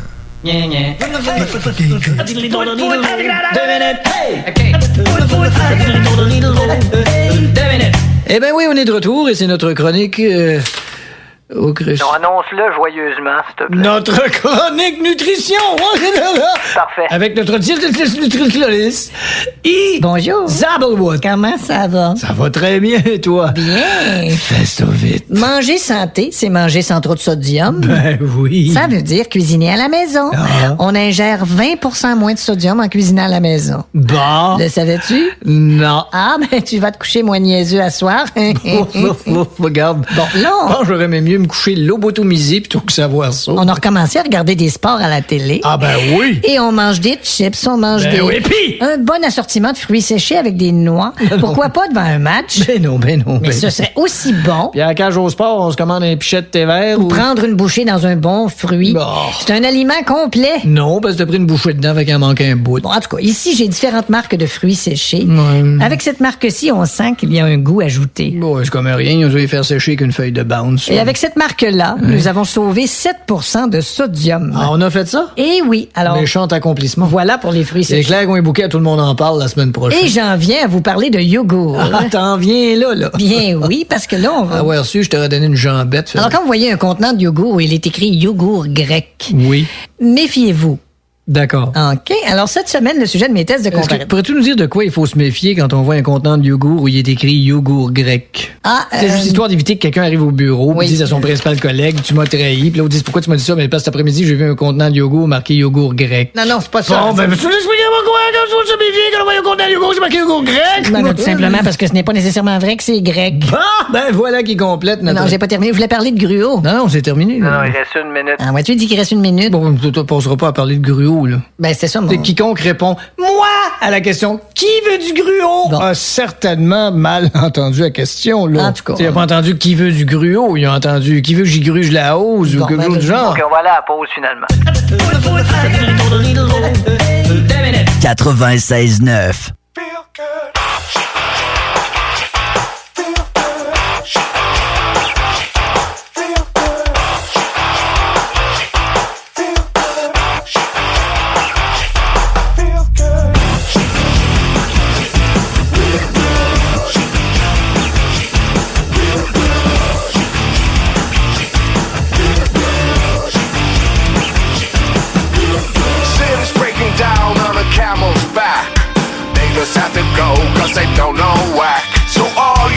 Eh ben oui, on est de retour et c'est notre chronique euh, au. Non, annonce-le joyeusement, s'il te plaît. Notre chronique nutrition! Parfait. Avec notre nutritionniste, I. Bonjour. Zabelwood. Comment ça va? Ça va très bien, toi? Bien. Fais ça vite. Manger santé, c'est manger sans trop de sodium. Ben oui. Ça veut dire cuisiner à la maison. Ah. On ingère 20% moins de sodium en cuisinant à la maison. Bon. Le savais-tu? Non. Ah, ben tu vas te coucher moins niaiseux à soir. Regarde. Bon, là, on- Bon, j'aurais aimé mieux me coucher lobotomisé plutôt que savoir ça. on a recommencé à regarder des sports à la télé. Ah ben oui. Et on mange des chips, on mange Ben des... oui, puis- Un bon assortiment de fruits séchés avec des noix. Pourquoi pas devant un match? Ben non, ben non. Mais ben ce serait aussi bon Puis à la cage au sport, on se commande un pichet de thé vert ou ou... prendre une bouchée dans un bon fruit. C'est un aliment complet. Non, parce que t'as pris une bouchée dedans, qu'il en manque un bout. Bon, en tout cas, ici, j'ai différentes marques de fruits séchés. Avec cette marque-ci, on sent qu'il y a un goût ajouté. Bon, c'est comme rien, ils ont faire sécher avec une feuille de bounce. Et avec cette marque-là, nous avons sauvé 7% de sodium. Ah, on a fait ça? Et oui, alors... Méchant accomplissement. Voilà pour les fruits C'est séchés. clair qu'on est bouquet, tout le monde en parle la semaine prochaine. Et j'en viens à vous parler de yogourt. Ah, t'en viens là, là. Bien oui, parce que là, on va... Ah ouais, reçu, je t'aurais donné une jambette. Alors, quand vous voyez un contenant de yogourt il est écrit yogourt grec, Oui, méfiez-vous. D'accord. OK. Alors, cette semaine, le sujet de mes tests de comparaison. Pourrais-tu nous dire de quoi il faut se méfier quand on voit un contenant de yogourt où il est écrit yogourt grec? Ah, C'est juste euh, histoire d'éviter que quelqu'un arrive au bureau oui. et dise à son principal collègue, tu m'as trahi. Puis l'autre dit, pourquoi tu m'as dit ça? Mais parce que cet après-midi, j'ai vu un contenant de yogourt marqué yogourt grec. Non, non, c'est pas ça. Bon, ben, tu l'expliquer-moi quoi? Quand se méfier quand on voit un contenant de yogourt, c'est marqué yogourt grec? Ben, non, tout simplement parce que ce n'est pas nécessairement vrai que c'est grec. Ah, ben voilà qui complète notre... Non, j'ai pas terminé. Je voulais parler de gruau? Non, non, c'est terminé. Non, là. non, il reste une minute. Ah, ouais, tu dis qu'il reste une minute. Bon, toi, toi, passera pas à parler de gruau, là. Ben, c'est ça, mon... Quiconque répond moi à la question qui veut du gruau Bon. a certainement mal entendu la question là. En tout cas. il a pas entendu qui veut du gruau, il a entendu qui veut que j'y gruge la hausse Bon, ou quelque ben, chose du genre. OK, on va aller à la pause finalement. 96.9.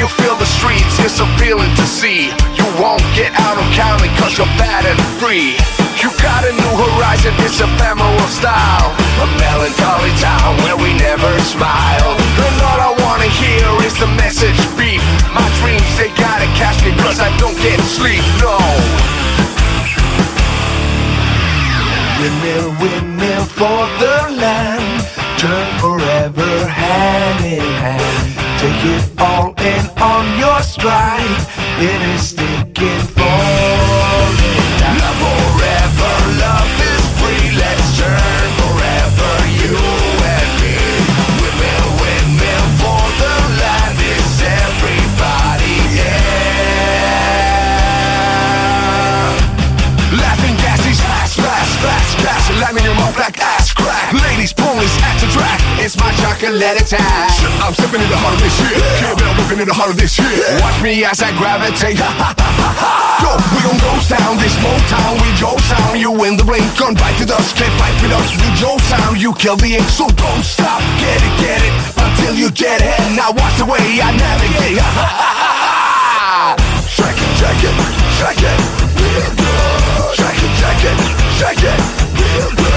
you feel the streets, it's appealing to see. You won't get out of counting cause you're bad and free. You got a new horizon, it's a family style. A melancholy town where we never smile. And all I wanna hear is the message beep. My dreams, they gotta catch me cause I don't get sleep, no. Windmill, windmill for the land. Turn forever hand in hand. Take it all in on your stride. It is sticking falling down. Crack. Ladies, at the track. It's my chocolate attack. I'm stepping in the heart of this shit. Can't bell whipping in the heart of this shit. Watch me as I gravitate. Ha. Yo, we gon' ghost town, this Motown. We Joe sound. You in the blink, gun bite to dust. Can't fight with us. We Joe sound. You kill the ink, so don't stop. Get it, get it until you get it. Now watch the way I navigate. Ha. Shake it, shake it, shake it. Real good. Shake it, shake it, shake it. Real good.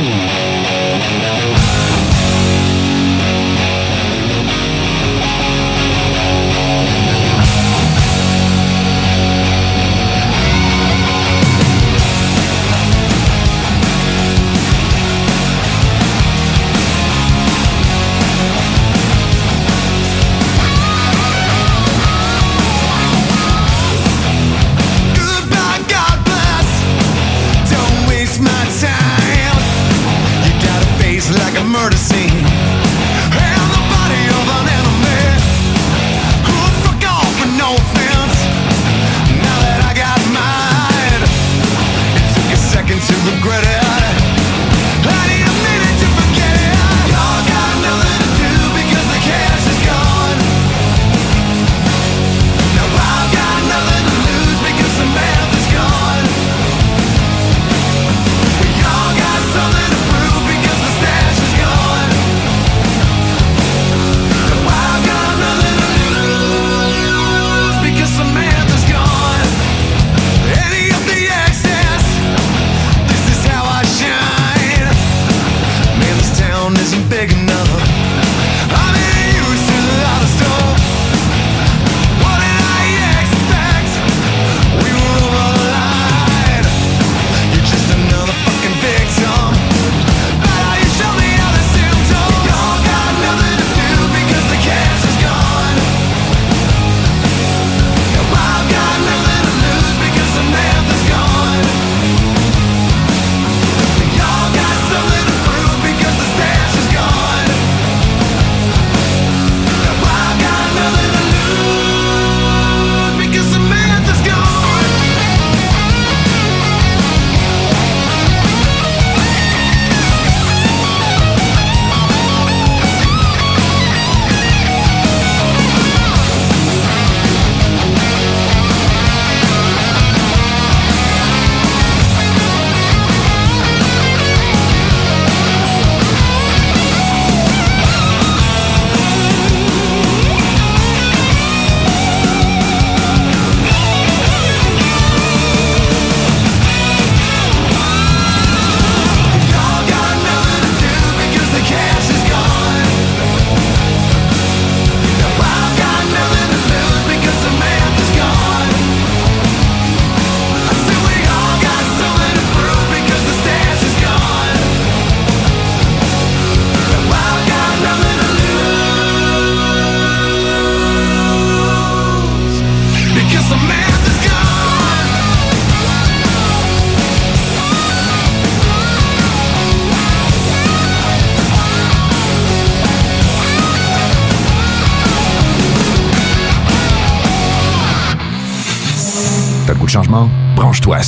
Thank.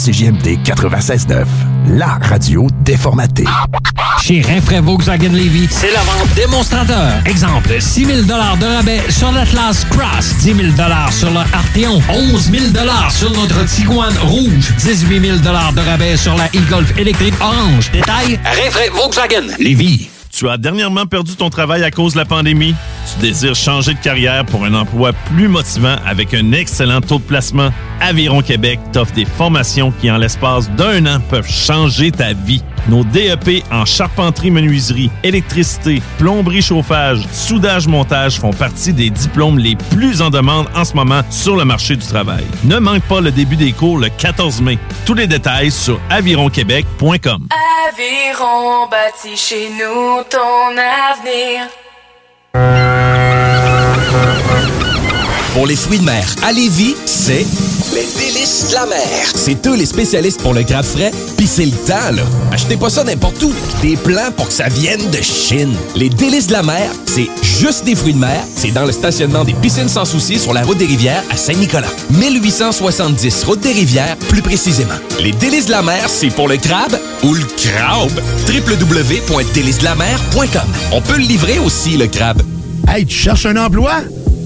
CJMD 96.9, la radio déformatée. Chez Rinfraie Volkswagen Levy, c'est la vente démonstrateur. Exemple, 6 000 de rabais sur l'Atlas Cross, 10 000 sur le Arteon, 11 000 sur notre Tiguan Rouge, 18 000 de rabais sur la e-Golf électrique orange. Détail, Rinfraie Volkswagen Levy. Tu as dernièrement perdu ton travail à cause de la pandémie? Tu désires changer de carrière pour un emploi plus motivant avec un excellent taux de placement? Aviron Québec t'offre des formations qui, en l'espace d'un an, peuvent changer ta vie. Nos DEP en charpenterie, menuiserie, électricité, plomberie, chauffage, soudage, montage font partie des diplômes les plus en demande en ce moment sur le marché du travail. Ne manque pas le début des cours le 14 mai. Tous les détails sur avironquebec.com. Aviron bâti chez nous ton avenir. Pour les fruits de mer à Lévis, c'est les délices de la mer. C'est eux les spécialistes pour le crabe frais, pis c'est le temps, là. Achetez pas ça n'importe où. Des plans pour que ça vienne de Chine. Les délices de la mer, c'est juste des fruits de mer. C'est dans le stationnement des piscines sans souci sur la route des rivières à Saint-Nicolas. 1870 route des rivières, plus précisément. Les délices de la mer, c'est pour le crabe ou le crabe. www.délicesdelamer.com. On peut le livrer aussi, le crabe. Hey, tu cherches un emploi?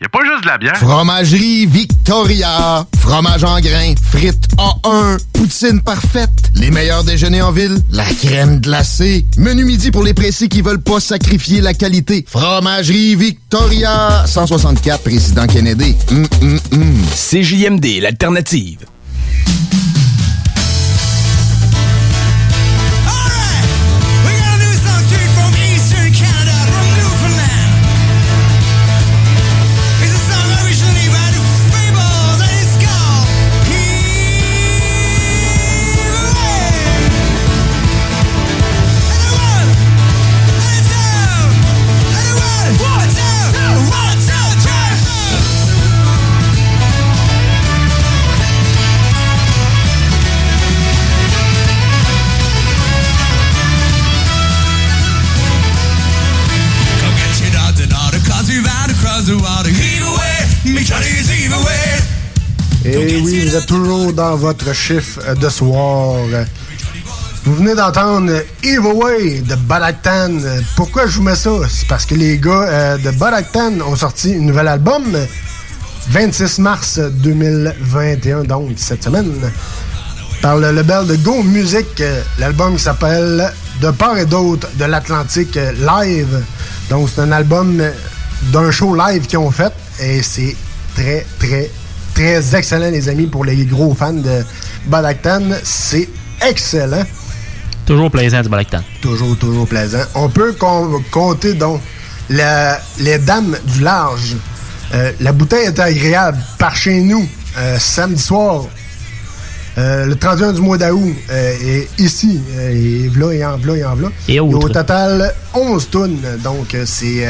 y a pas juste de la bière. Fromagerie Victoria. Fromage en grains. Frites A1. Poutine parfaite. Les meilleurs déjeuners en ville. La crème glacée. Menu midi pour les pressés qui veulent pas sacrifier la qualité. Fromagerie Victoria. 164 Président Kennedy. Hum, hum, hum. CJMD, l'alternative. Et oui, vous êtes toujours dans votre chiffre de soir. Vous venez d'entendre Evil Way de Badaktan. Pourquoi je vous mets ça? C'est parce que les gars euh, de Badaktan ont sorti un nouvel album 26 mars 2021, donc cette semaine, par le label de Go Music. L'album s'appelle De part et d'autre de l'Atlantique Live. Donc c'est un album d'un show live qu'ils ont fait et c'est très, très, très excellent, les amis, pour les gros fans de Badaktan. C'est excellent. Toujours plaisant du Balactan. Toujours, toujours plaisant. On peut com- compter donc la- les dames du large. Euh, la bouteille est agréable par chez nous, euh, samedi soir, euh, le 31 du mois d'août, et ici, et v'là, et en v'là, et en v'là. Et au total 11 tonnes, donc c'est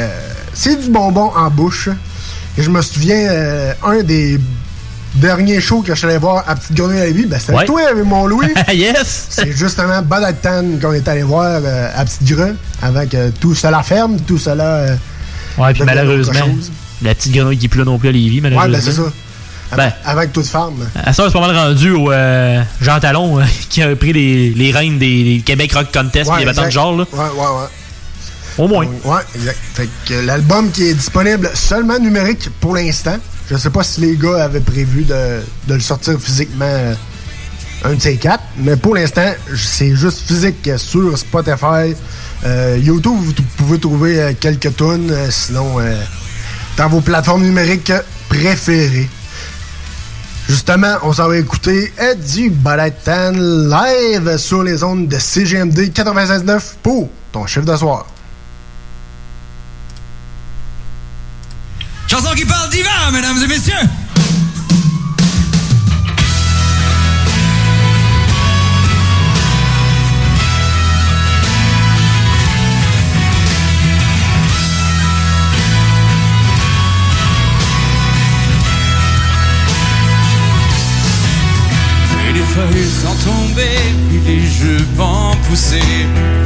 c'est du bonbon en bouche. Et je me souviens, un des derniers shows que je suis allé voir à Petite Grenouille à Lévis, ben, c'était Ouais. toi avec mon Louis. yes! C'est justement Badactan qu'on est allé voir euh, à Petite Grue, avec euh, tout cela ferme, tout cela... euh, Ouais, puis malheureusement, la petite grenouille qui là non plus à Lévis, Ouais, malheureusement. ben c'est ça. Ben, Avec toute ferme. à ça, c'est pas mal rendu au euh, Jean Talon euh, qui a pris les, les rênes des, des Québec Rock Contest Ouais, et les bâtons de genre. Là. Ouais, ouais, ouais. Au moins. Ouais, exact. Fait que l'album qui est disponible seulement numérique pour l'instant. Je sais pas si les gars avaient prévu de, le sortir physiquement euh, un de ces quatre. Mais pour l'instant, c'est juste physique sur Spotify. Euh, YouTube, vous pouvez trouver euh, quelques tunes. sinon, dans vos plateformes numériques préférées. Justement, on s'en va écouter du Balatan live sur les ondes de CGMD 96.9 pour ton chiffre de soir. Chanson qui parle d'hiver, mesdames et messieurs. Feuilles sont tombées, puis les jeux vont pousser.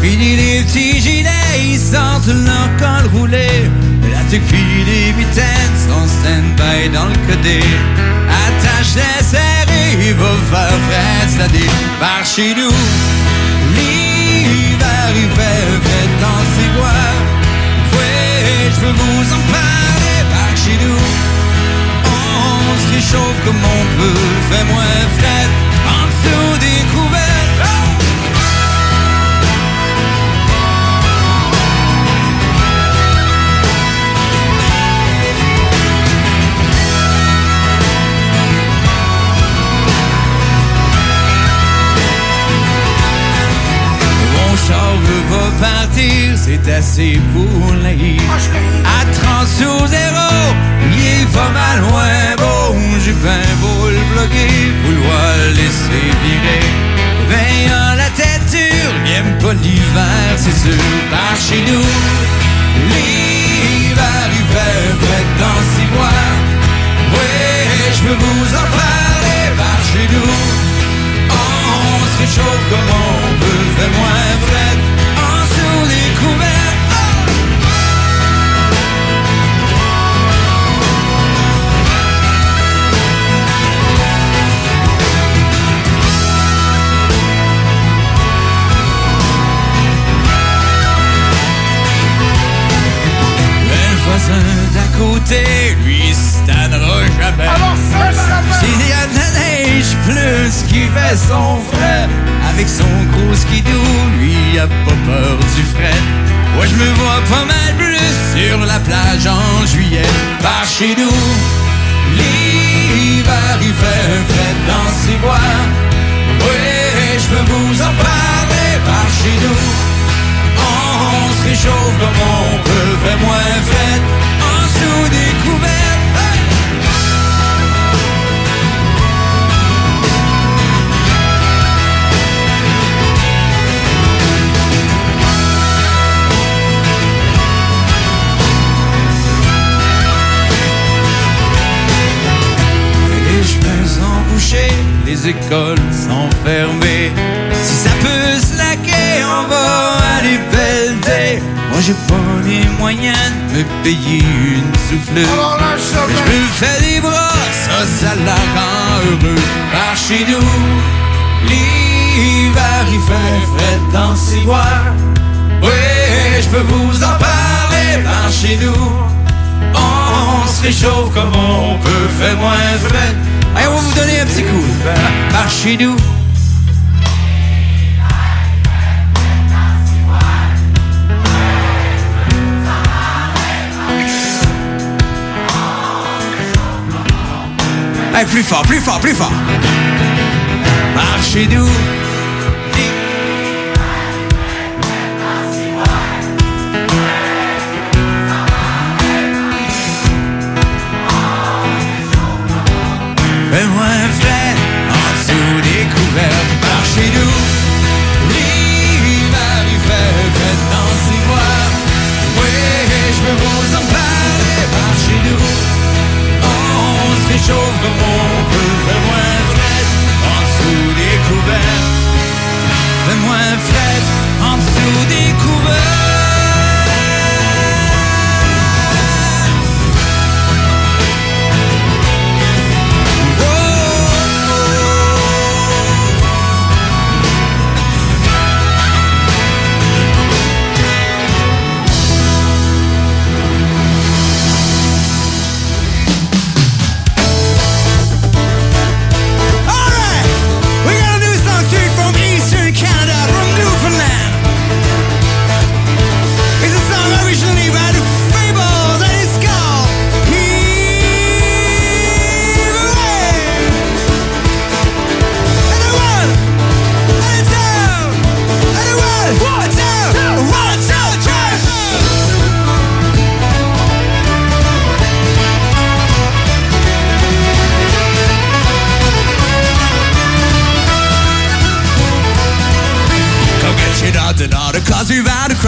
Fini les petits gilets, ils sentent leur col roulé. La tequille des mitaines sont stand-by dans le codé. Attache-les serrés, il va faire frais cette année. Par chez nous, l'hiver il fait frais dans ses bois. Oui, je veux vous en parler par chez nous. On se réchauffe comme on peut, fait moins frais c'est assez pour l'aïr. À 30 sur zéro, il est mal loin. J'ai bien beau le bloquer, vouloir le laisser virer. Veillant la tête dure, il pas l'hiver, c'est sûr. Par chez nous, l'hiver, fait frais dans six mois. Oui, je peux vous en parler par chez nous. On se réchauffe comme on peut, fait côté, lui, se tannera jamais. S'il y a de la neige plus qu'il fait son frère, avec son gros skidoo, lui, a pas peur du fret. Moi, je me vois pas mal plus sur la plage en juillet, par chez nous. L'hiver, il fait un fret dans ses bois. Oui, je peux vous en parler par chez nous. On se réchauffe comme on peut, fait moins fret Les écoles sont fermées. Si ça peut se laquer, on va aller pelleter. Moi j'ai pas les moyens payer une souffleuse. Mais je me fais des bras, ça, ça la rend heureux. Par chez nous, l'hiver il fait frais dans ses bois. Oui, je peux vous en parler par chez nous. On se réchauffe comme on peut, fait moins frais. Allez, on va vous donner un petit coup. Par- Par chez nous. Allez, plus fort, plus fort, plus fort. Par chez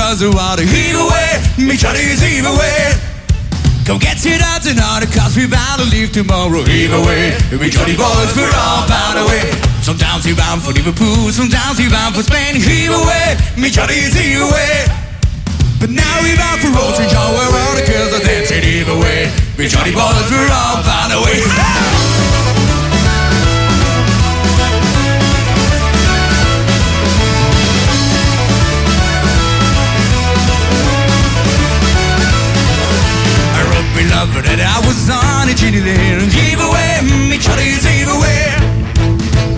stars are all to heave away, make sure to heave away. Come get it out tonight, cause we're to leave tomorrow. Heave away, we jolly boys, we're all bound away. Sometimes we're bound for Liverpool, sometimes we're bound for Spain. Heave away, me jollies, heave away. But now we're bound for Rose John where all the girls are dancing. Heave away, me jolly boys, we're all bound away. that I was on a jitty there Give away, me Charlie, give away.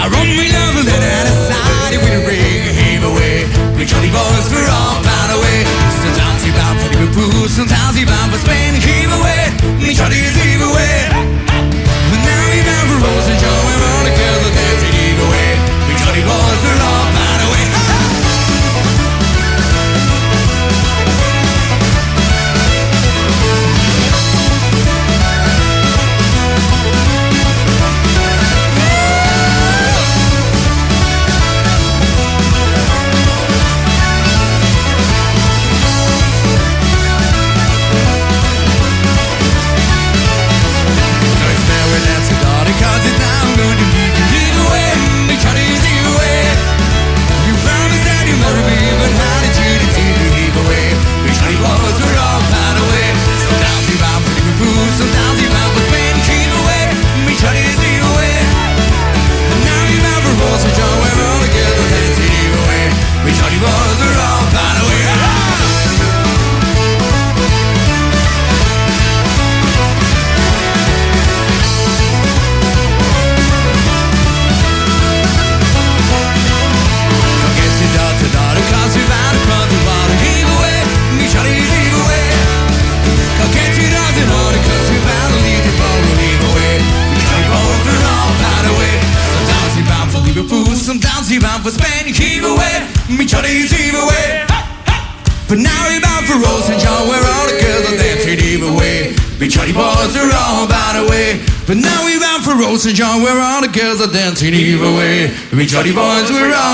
I run me love that I decided with a ring. Give away, me Charlie boys we're all bound away Sometimes he bound for Liverpool, sometimes he bound for Spain. Give away, me Charlie, give away. We're jolly boys were out.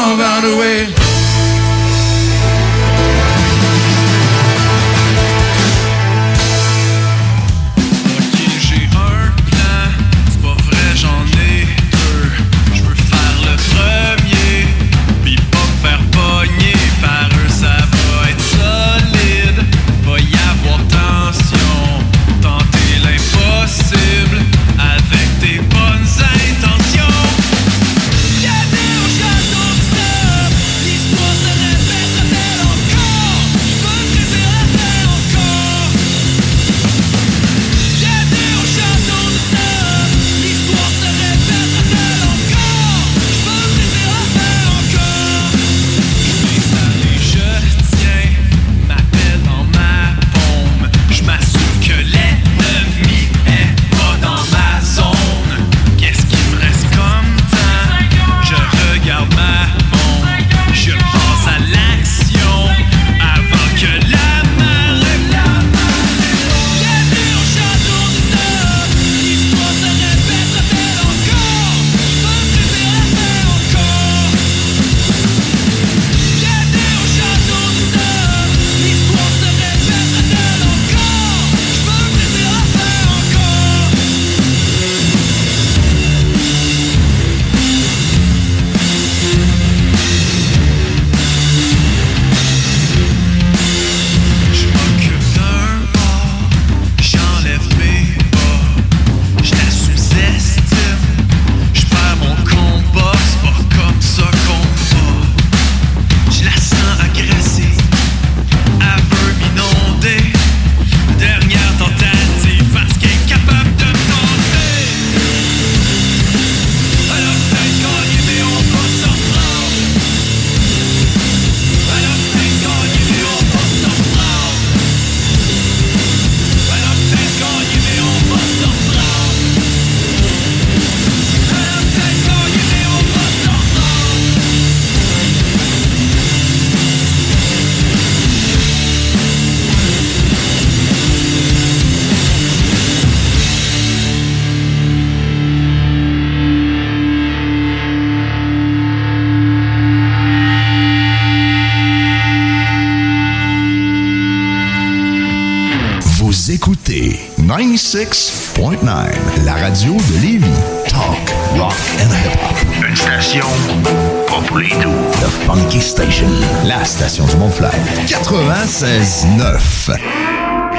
96.9, la radio de Lévis. Talk, rock and hip-hop. Une station pas pour les. The Funky Station, la station du Mont-Fly. 96.9.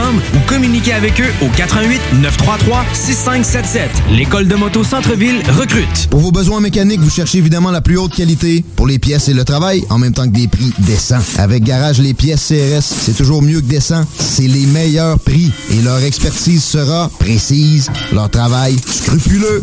ou communiquez avec eux au 88 933 6577. L'école de moto Centre-ville recrute. Pour vos besoins mécaniques, vous cherchez évidemment la plus haute qualité pour les pièces et le travail, en même temps que des prix décents. Avec Garage Les Pièces CRS, c'est toujours mieux que décent. C'est les meilleurs prix et leur expertise sera précise, leur travail scrupuleux.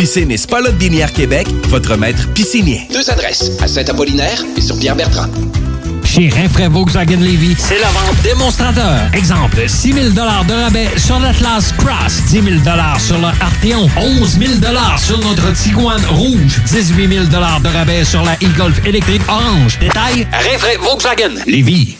Piscine et Spa Binière Québec, votre maître piscinier. Deux adresses, à Saint-Apollinaire et sur Pierre-Bertrand. Chez Rinfraie Volkswagen Levy, c'est la vente démonstrateur. Exemple, 6 000 de rabais sur l'Atlas Cross, 10 000 sur le Arteon, 11 000 sur notre Tiguan Rouge, 18 000 de rabais sur la e-Golf électrique orange. Détail, Rinfraie Volkswagen Levy.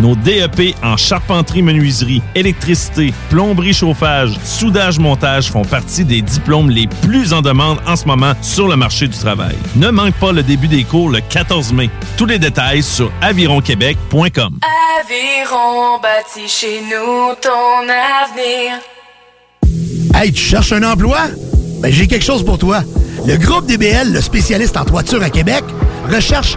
Nos DEP en charpenterie, menuiserie, électricité, plomberie, chauffage, soudage, montage font partie des diplômes les plus en demande en ce moment sur le marché du travail. Ne manque pas le début des cours le 14 mai. Tous les détails sur avironquebec.com. Aviron bâti chez nous ton avenir. Hey, tu cherches un emploi? Ben, j'ai quelque chose pour toi. Le groupe DBL, le spécialiste en toiture à Québec, recherche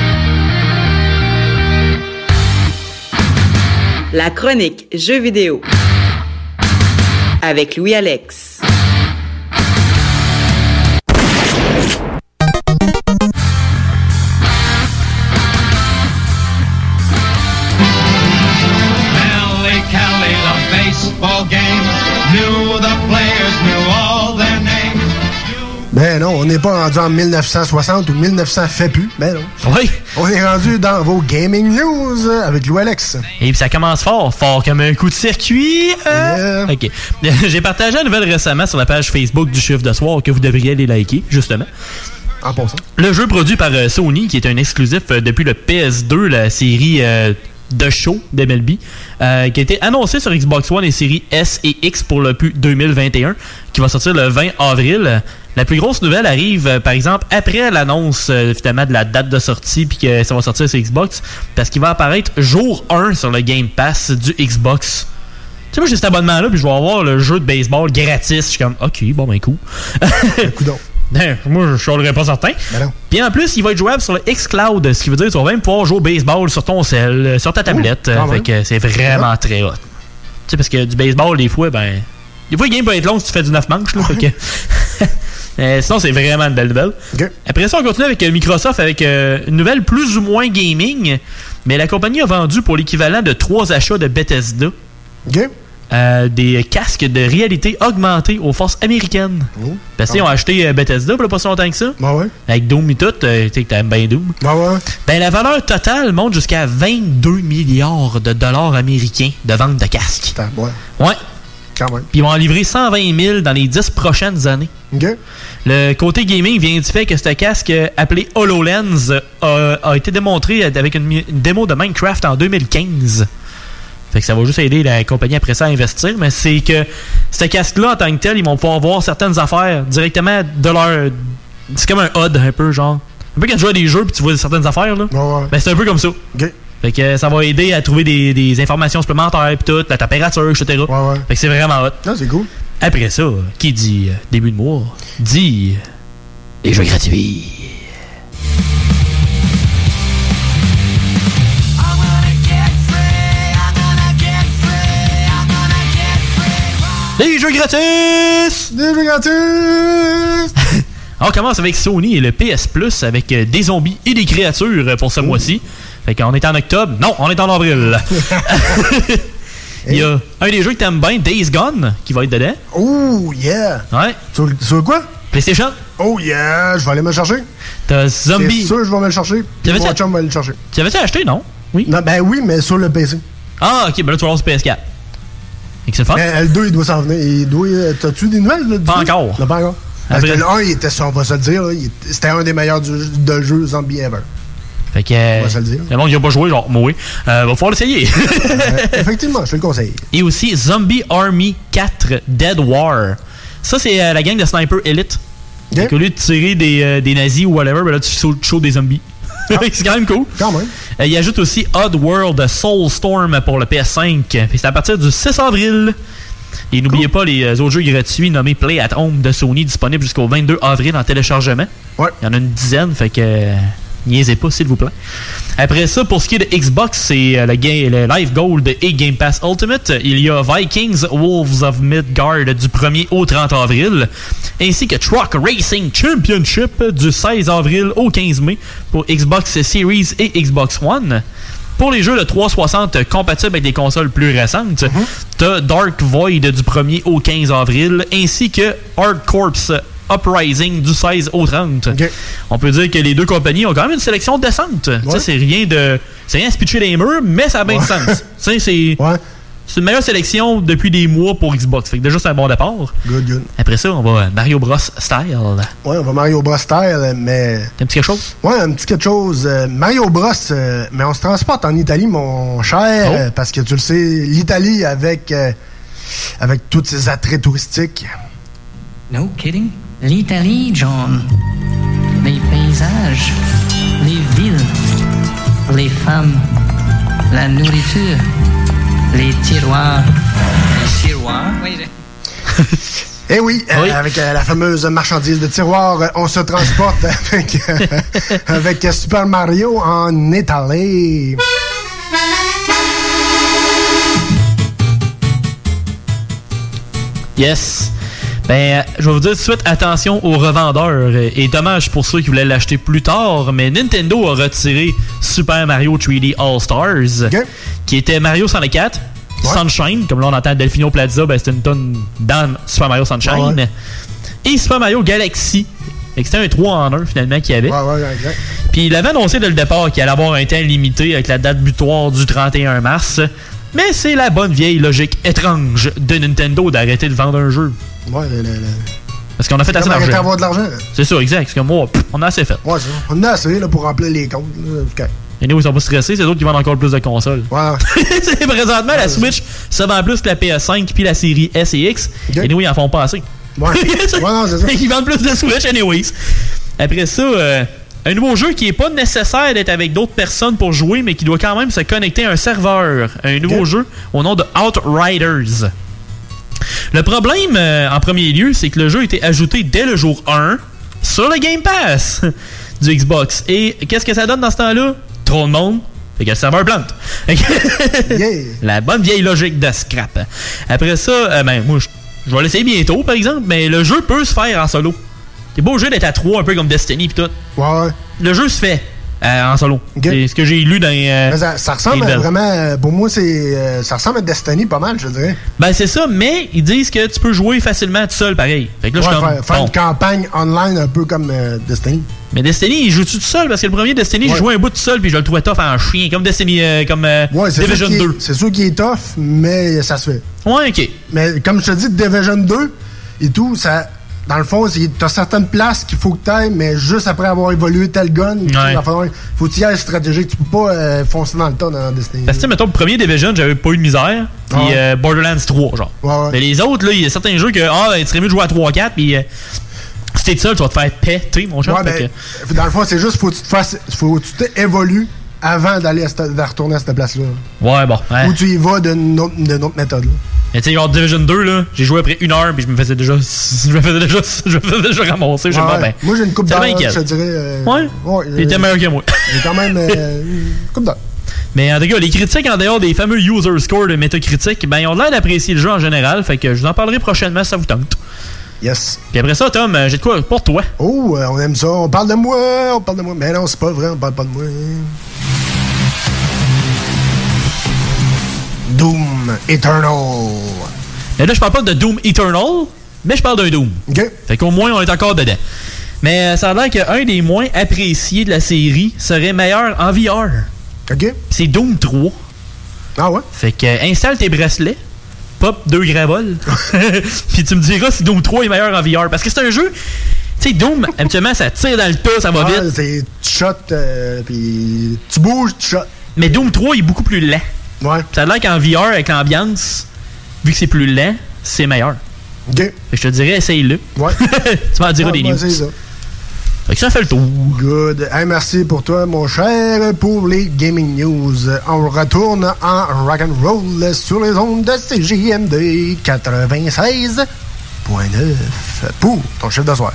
La chronique Jeux vidéo avec Louis-Alex. Melly Ben non, on n'est pas rendu en 1960 ou 1900 fait plus. Ben non. Oui. On est rendu dans vos gaming news euh, avec Lou Alex. Et puis ça commence fort, fort comme un coup de circuit. hein? Ok. J'ai partagé une nouvelle récemment sur la page Facebook du chiffre de soir que vous devriez aller liker, justement. En passant. Le jeu produit par euh, Sony, qui est un exclusif euh, depuis le PS2, la série euh, de show d'MLB, euh, qui a été annoncé sur Xbox One et série S et X pour le plus 2021, qui va sortir le 20 avril. La plus grosse nouvelle arrive, euh, par exemple, après l'annonce euh, finalement de la date de sortie, puis que ça va sortir sur Xbox, parce qu'il va apparaître jour 1 sur le Game Pass du Xbox. Tu sais, moi, j'ai cet abonnement-là, puis je vais avoir le jeu de baseball gratis. Je suis comme, OK, bon, ben, cool. Ben, moi, je serais pas certain. Puis en plus, il va être jouable sur le Xcloud, ce qui veut dire que tu vas même pouvoir jouer au baseball sur ton cell, euh, sur ta tablette. fait que c'est vraiment très hot. Tu sais, parce que du baseball, des fois, ben. Des fois, le game peut être long si tu fais du 9 manches, là. fait que- Euh, sinon, c'est vraiment une belle nouvelle. Après ça, on continue avec euh, Microsoft avec euh, une nouvelle plus ou moins gaming. Mais la compagnie a vendu pour l'équivalent de trois achats de Bethesda. Euh, des casques de réalité augmentée aux forces américaines. Parce qu'ils ont acheté euh, Bethesda pour pas si longtemps que ça. Avec Doom et tout, euh, tu sais que t'aimes bien Doom. Ben, la valeur totale monte jusqu'à 22 milliards de dollars américains de vente de casques. Ouais. Même. Puis ils vont en livrer 120 000 dans les 10 prochaines années. Le côté gaming vient du fait que ce casque appelé HoloLens a, a été démontré avec une démo de Minecraft en 2015. Fait que ça va juste aider la compagnie après ça à investir, mais c'est que ce casque-là, en tant que tel, ils vont pouvoir voir certaines affaires directement de leur. C'est comme un HUD, un peu, genre. Un peu quand tu joues à des jeux puis tu vois certaines affaires, là. Ben, c'est un peu comme ça. Fait que ça va aider à trouver des, des informations supplémentaires puis tout, la température, etc. Fait que c'est vraiment hot. c'est cool. Après ça, qui dit euh, début de mois, dit les jeux gratuits. Les jeux gratis! Les jeux gratis! On commence avec Sony et le PS Plus avec euh, des zombies et des créatures pour ce mois-ci. Fait qu'on est en octobre. Non, on est en avril. Il y a un des jeux que t'aimes bien, Days Gone, qui va être dedans. Oh, yeah! Ouais. Sur, sur quoi? PlayStation? Oh, yeah! Je vais aller me le chercher. T'as Zombie. C'est sûr, je vais me le chercher. Tu avais Mon ça- chum va aller le chercher. Tu avais-tu acheté, non? Oui. Non, ben oui, mais sur le PC. Ah, ok, ben là, tu vas sur PS4. Et que c'est fun. Mais le 2, il doit s'en venir. Il doit- euh, T'as-tu des nouvelles? Là, Pas encore. Non, pas encore. Parce Après- que le 1, il était, on va se le dire, là, c'était un des meilleurs du- de jeux zombie ever. Fait que. euh, On va se le dire. Le monde qui a pas joué, genre, moi, euh, va falloir l'essayer. Effectivement, je te le conseille. Et aussi Zombie Army 4 Dead War. Ça, c'est euh, la gang de Sniper Elite. Fait qu'au lieu de tirer des, euh, des nazis ou whatever, ben là, tu chaud des zombies. c'est quand même cool. Ah. Quand même. Euh, il ajoute aussi Odd World Soulstorm pour le PS5. Fait que C'est à partir du 6 avril. Et n'oubliez pas les euh, autres jeux gratuits nommés Play at Home de Sony disponibles jusqu'au 22 avril en téléchargement. Ouais. Il y en a une dizaine, fait que niaisez pas s'il vous plaît. Après ça, pour ce qui est de Xbox, c'est euh, le, le Live Gold et Game Pass Ultimate. Il y a Vikings Wolves of Midgard du 1er au 30 avril, ainsi que Truck Racing Championship du 16 avril au 15 mai pour Xbox Series et Xbox One. Pour les jeux de 360 compatibles avec des consoles plus récentes, t'as Dark Void du 1er au 15 avril, ainsi que Hard Corps Uprising du 16 au 30. On peut dire que les deux compagnies ont quand même une sélection décente. C'est rien de. C'est rien à se pitcher les murs, mais ça a bien du sens. C'est. C'est une meilleure sélection depuis des mois pour Xbox. Fait que déjà, c'est un bon départ. Good, good. Après ça, on va Mario Bros. style. Ouais, on va Mario Bros. style, mais. T'as un petit quelque chose? Ouais, un petit quelque chose. Euh, Mario Bros. euh, mais on se transporte en Italie, mon cher, Oh. euh, parce que tu le sais, l'Italie avec. euh, avec tous ses attraits touristiques. No kidding? L'Italie, John. Les paysages, les villes, les femmes, la nourriture, les tiroirs. Les tiroirs? Oui, Eh oui, euh, avec euh, la fameuse marchandise de tiroir, euh, on se transporte avec, euh, avec Super Mario en Italie. Yes. Ben, euh, je vais vous dire tout de suite, attention aux revendeurs. Et dommage pour ceux qui voulaient l'acheter plus tard, mais Nintendo a retiré Super Mario 3D All-Stars, qui était Mario 64, Sunshine, comme là on entend Delfino Plaza, ben c'était une tonne dans Super Mario Sunshine, Ouais. et Super Mario Galaxy. C'était un 3 en 1 finalement qu'il y avait. Ouais, ouais, exact. Puis il avait annoncé dès le départ qu'il allait avoir un temps limité avec la date butoir du 31 mars. Mais c'est la bonne vieille logique étrange de Nintendo d'arrêter de vendre un jeu. Ouais, le, le, Parce qu'on a fait assez Comme d'argent. d'avoir de l'argent. C'est ça, exact. Parce que moi, pff, on a assez fait. Ouais, c'est ça. On a assez là, pour remplir les comptes. là. Ok. Et nous, ils sont pas stressés, c'est d'autres qui vendent encore plus de consoles. Ouais. C'est présentement, la Switch se vend plus que la PS5 puis la série S et X. Et nous, ils en font pas assez. Ouais. ouais, non, c'est ça. Ils vendent plus de Switch, anyways. Après ça, euh, un nouveau jeu qui est pas nécessaire d'être avec d'autres personnes pour jouer, mais qui doit quand même se connecter à un serveur. Un nouveau jeu au nom de Outriders. Le problème, euh, en premier lieu, c'est que le jeu a été ajouté dès le jour 1 sur le Game Pass du Xbox. Et qu'est-ce que ça donne dans ce temps-là? Trop de monde. Fait que le serveur plante. La bonne vieille logique de scrap. Après ça, euh, ben, moi, je, vais l'essayer bientôt, par exemple, mais le jeu peut se faire en solo. T'es beau jeu d'être à 3, un peu comme Destiny pis tout. Ouais. Le jeu se fait. Euh, en solo. C'est ce que j'ai lu dans. euh, ça, ça ressemble à vraiment. euh, Pour moi, c'est. euh, ça ressemble à Destiny pas mal, je dirais. Ben, c'est ça, mais ils disent que tu peux jouer facilement tout seul, pareil. Fait que là, je Ouais, faire faire bon. une campagne online un peu comme Destiny. Mais Destiny, il joue-tu tout seul? Parce que le premier Destiny, j'ai Ouais. joué un bout tout seul, puis je le trouvais tough en chien. Comme Destiny, euh, comme euh, Ouais, c'est Division sûr qu'il est- 2. C'est sûr qu'il est tough, mais ça se fait. Ouais, ok. Mais comme je te dis, Division 2 et tout, ça. Dans le fond, t'as certaines places qu'il faut que t'ailles, mais juste après avoir évolué tel gun, falloir- faut que tu y ailles stratégique. Tu peux pas euh, foncer dans le tas dans Destiny. Parce que, mettons, le premier Division, j'avais pas eu de misère. Puis Ouais. euh, Borderlands 3, genre. Mais les autres, là, il y a certains jeux que, ah, ben, tu serais mieux de jouer à 3-4, puis euh, si t'es seul, tu vas te faire péter, mon. Ouais, fait ben, dans le fond, c'est juste faut que tu te fasses, faut que tu t'évolues avant d'aller de retourner à cette place-là. Ouais, bon. ouais. Ou tu y vas d'une autre, méthode. là. Mais tu sais, genre Division 2, là, j'ai joué après une heure, puis je me faisais déjà. Je me faisais déjà. Je me faisais déjà ramasser. Ouais, pas, ben. Moi, j'ai une coupe d'heure, je qu'elle. te dirais. euh, Ouais? Il était euh, meilleur que moi. J'ai quand même euh, une coupe d'heure. Mais en tout cas, les critiques en dehors des fameux user scores de Metacritic, ben ils ont l'air d'apprécier le jeu en général, fait que je vous en parlerai prochainement si ça vous tente. Yes. Puis après ça, Tom, j'ai de quoi pour toi? Oh, on aime ça. On parle de moi, on parle de moi. Mais non, c'est pas vrai, on parle pas de moi. Doom Eternal. Mais là, je parle pas de Doom Eternal, mais je parle d'un Doom. Fait qu'au moins, on est encore dedans. Mais euh, ça a l'air qu'un des moins appréciés de la série serait meilleur en VR. OK. C'est Doom 3. Ah ouais? Fait que euh, installe tes bracelets, pop deux gravoles, puis tu me diras si Doom 3 est meilleur en VR. Parce que c'est un jeu. Tu sais, Doom, habituellement, ça tire dans le tas, ça va Ouais, vite. c'est tu shot, euh, puis tu bouges, tu shot. Mais Doom 3 il est beaucoup plus lent. Ouais. Ça a l'air qu'en VR, avec l'ambiance, vu que c'est plus lent, c'est meilleur. Je te dirais, essaye-le. Ouais. tu m'en diras Ah, des ben, news. ça. Fait que ça fait le tour. Good. Hey, merci pour toi, mon cher, pour les gaming news. On retourne en rock'n'roll sur les ondes de CJMD 96.9 pour ton chiffre de soir.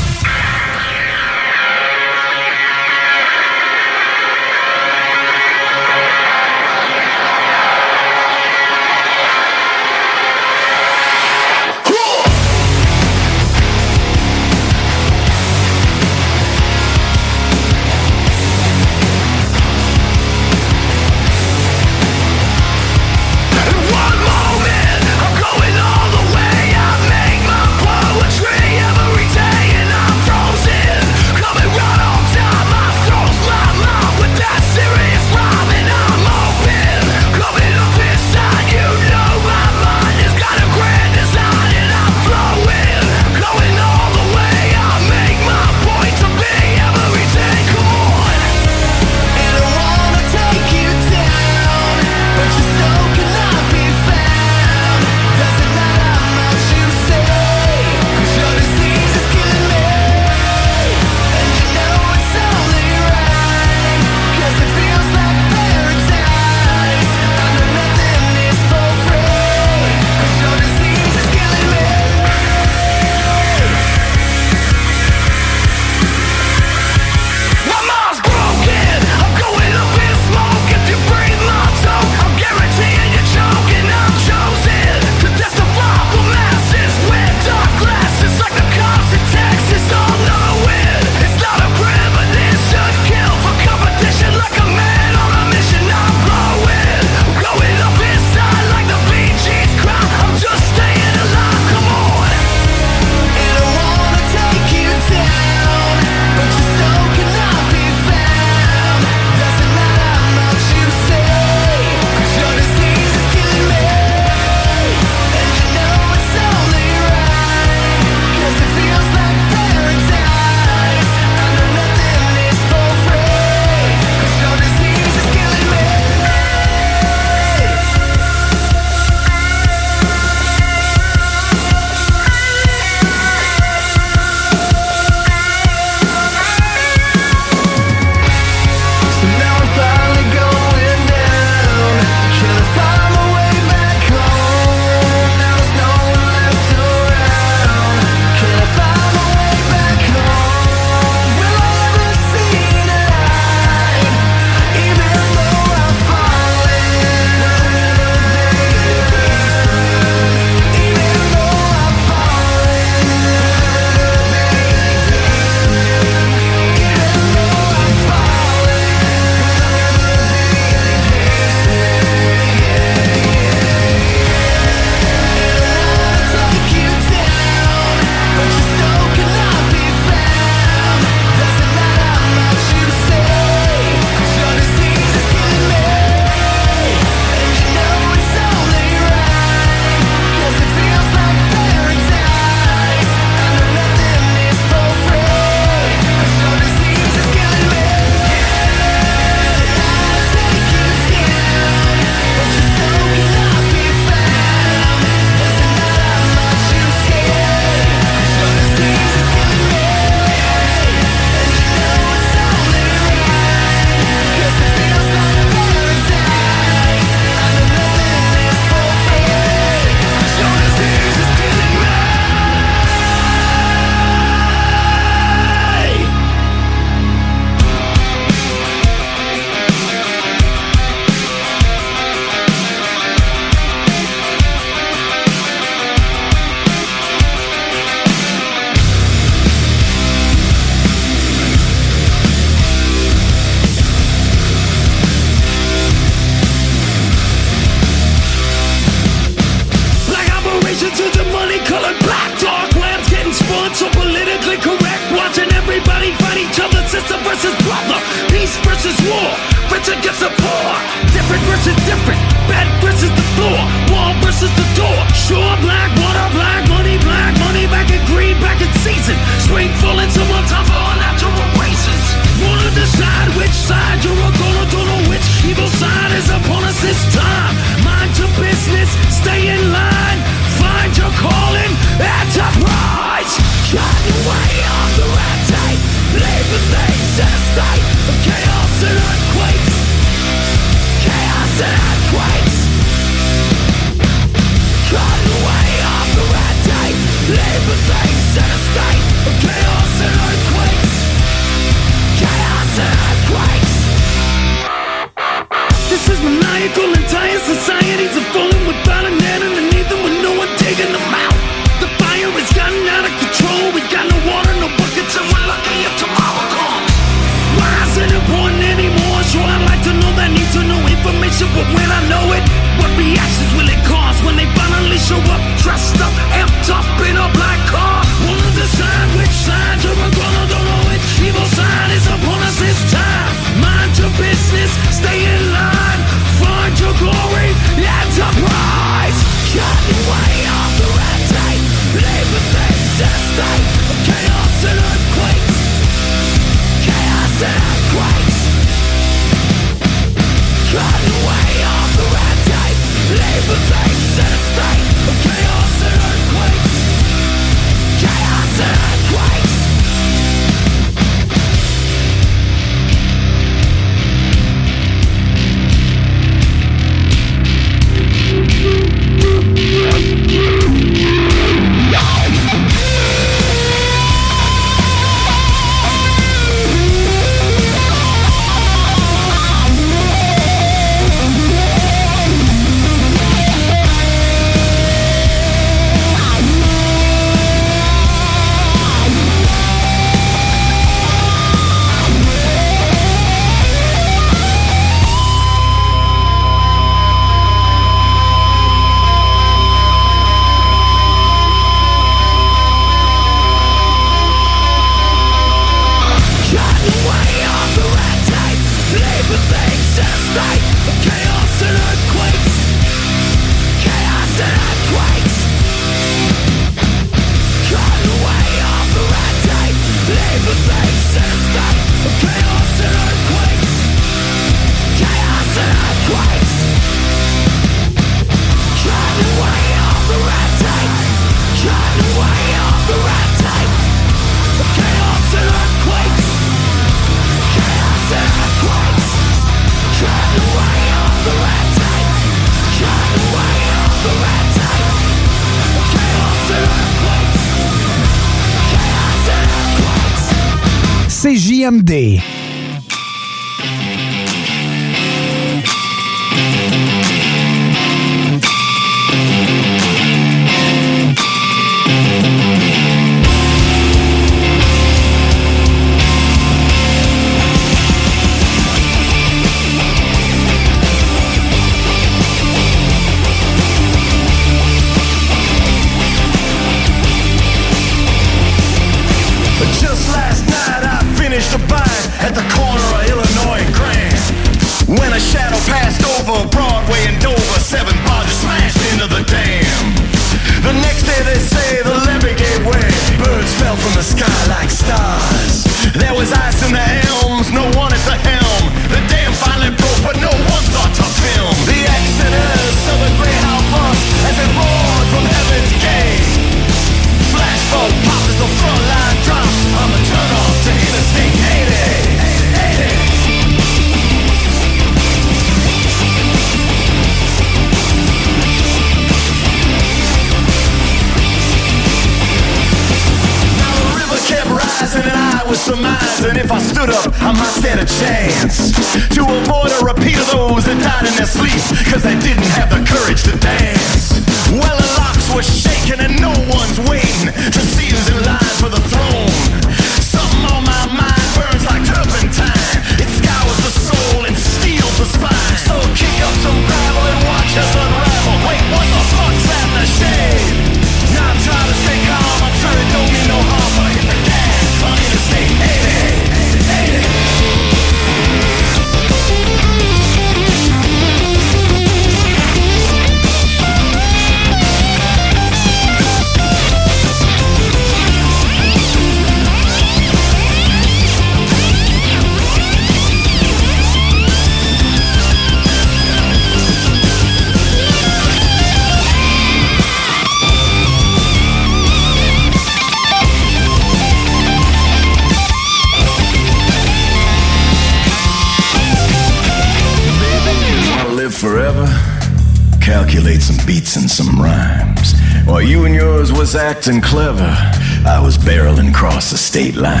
State line.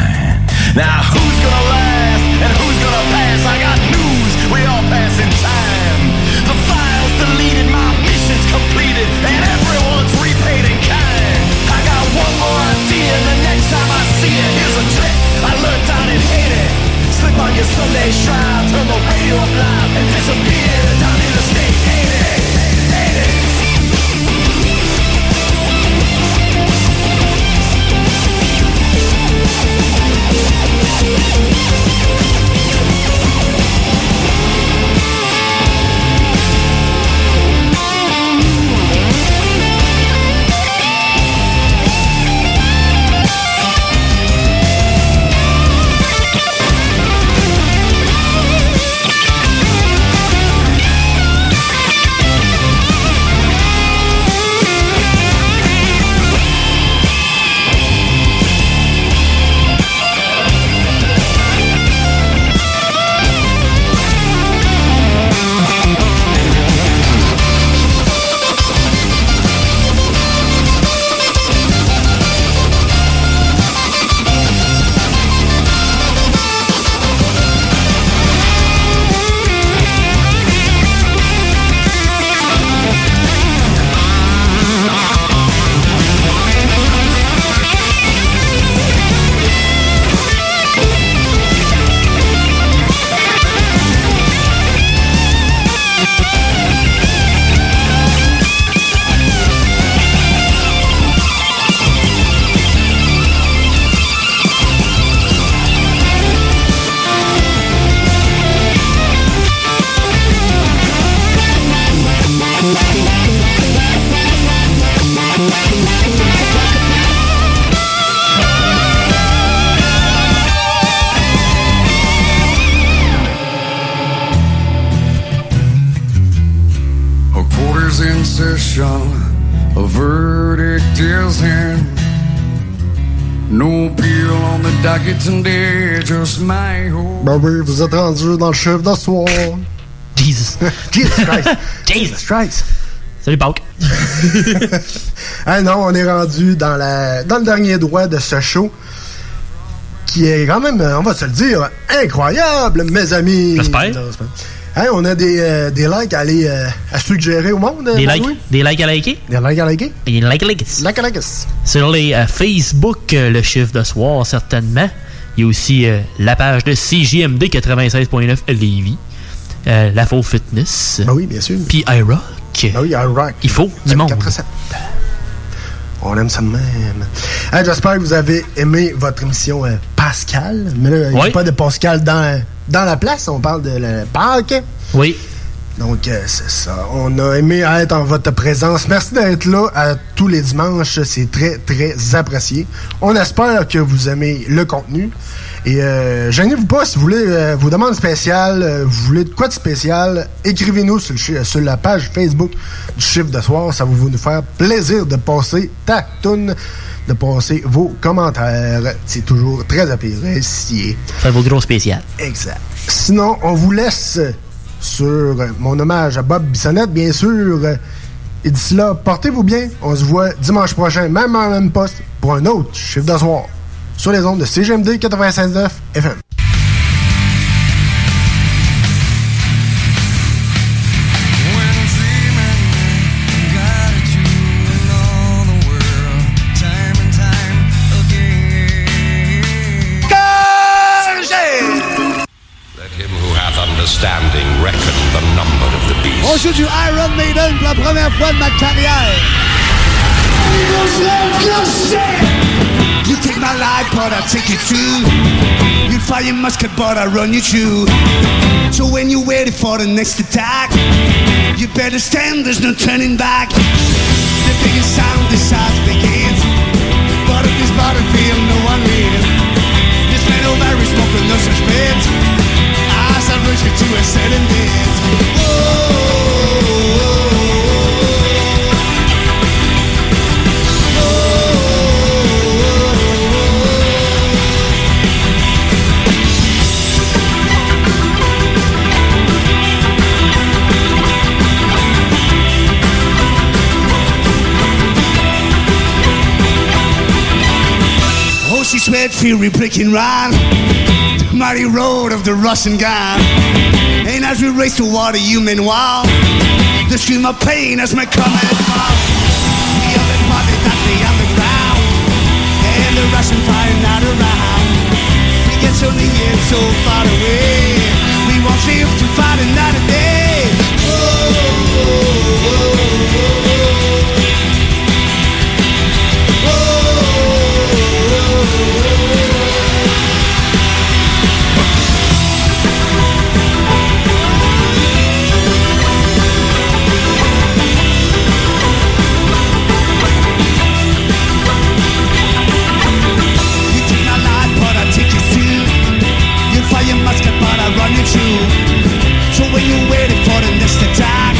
Vous êtes rendu dans le chiffre de soir. Jesus. Jesus Christ. Jesus Christ. Salut, Pauk. ah non, on est rendu dans, la, dans le dernier droit de ce show. Qui est quand même, on va se le dire, incroyable, mes amis. J'espère. Hein, on a des, euh, des likes à aller euh, à suggérer au monde. Des euh, likes, des likes à liker? Des likes à liker. Des likes à liker. Like. Sur les euh, Facebook, euh, le chiffre de soir, certainement. Il y a aussi euh, la page de CJMD 96.9 Lévis. Euh, la faux fitness. Ah oui, bien sûr. Puis iRock. Ah oui, iRock. Il faut du monde. 24/7. On aime ça de même. J'espère que vous avez aimé votre émission euh, Pascal. Mais là, il n'y a pas de Pascal dans, dans la place. On parle de la Pâques. Oui. Donc, euh, c'est ça. On a aimé être en votre présence. Merci d'être là à tous les dimanches. C'est très, très apprécié. On espère que vous aimez le contenu. Et euh, gênez-vous pas si vous voulez euh, vos demandes spéciales, euh, vous voulez de quoi de spécial, écrivez-nous sur, le chi- sur la page Facebook du chiffre de soir. Ça va vous nous faire plaisir de passer ta toune, de passer vos commentaires. C'est toujours très apprécié. Faites vos gros spéciales. Exact. Sinon, on vous laisse sur euh, mon hommage à Bob Bissonnette, bien sûr. Et d'ici là, portez-vous bien. On se voit dimanche prochain, même en même poste, pour un autre chiffre de soir. Sur les ondes de CGMD 96.9 FM. Joue du Iron Maiden pour la première fois de ma carrière. You take my life, but I take it too. You fire your musket, but I run you through. So when you're ready for the next attack, you better stand, there's no turning back. The biggest sound size begins. But if this battlefield, no one wins. This man over is smoking no such bits. I rush you to a certain bit. red fury pricking round the mighty road of the Russian gun. And as we race toward a human wall, the stream of pain as my coming fall. The body that the underground, and the Russian fire not around. We get so near, so far away. We won't live to fight another So when you're waiting for the next attack,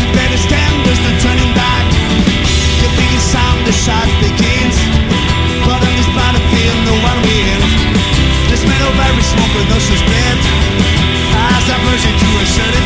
you better stand, there's no turning back. The sound, the shot begins. But on this battlefield, no one wins. Metal smoke with no suspense. As I merge into a certain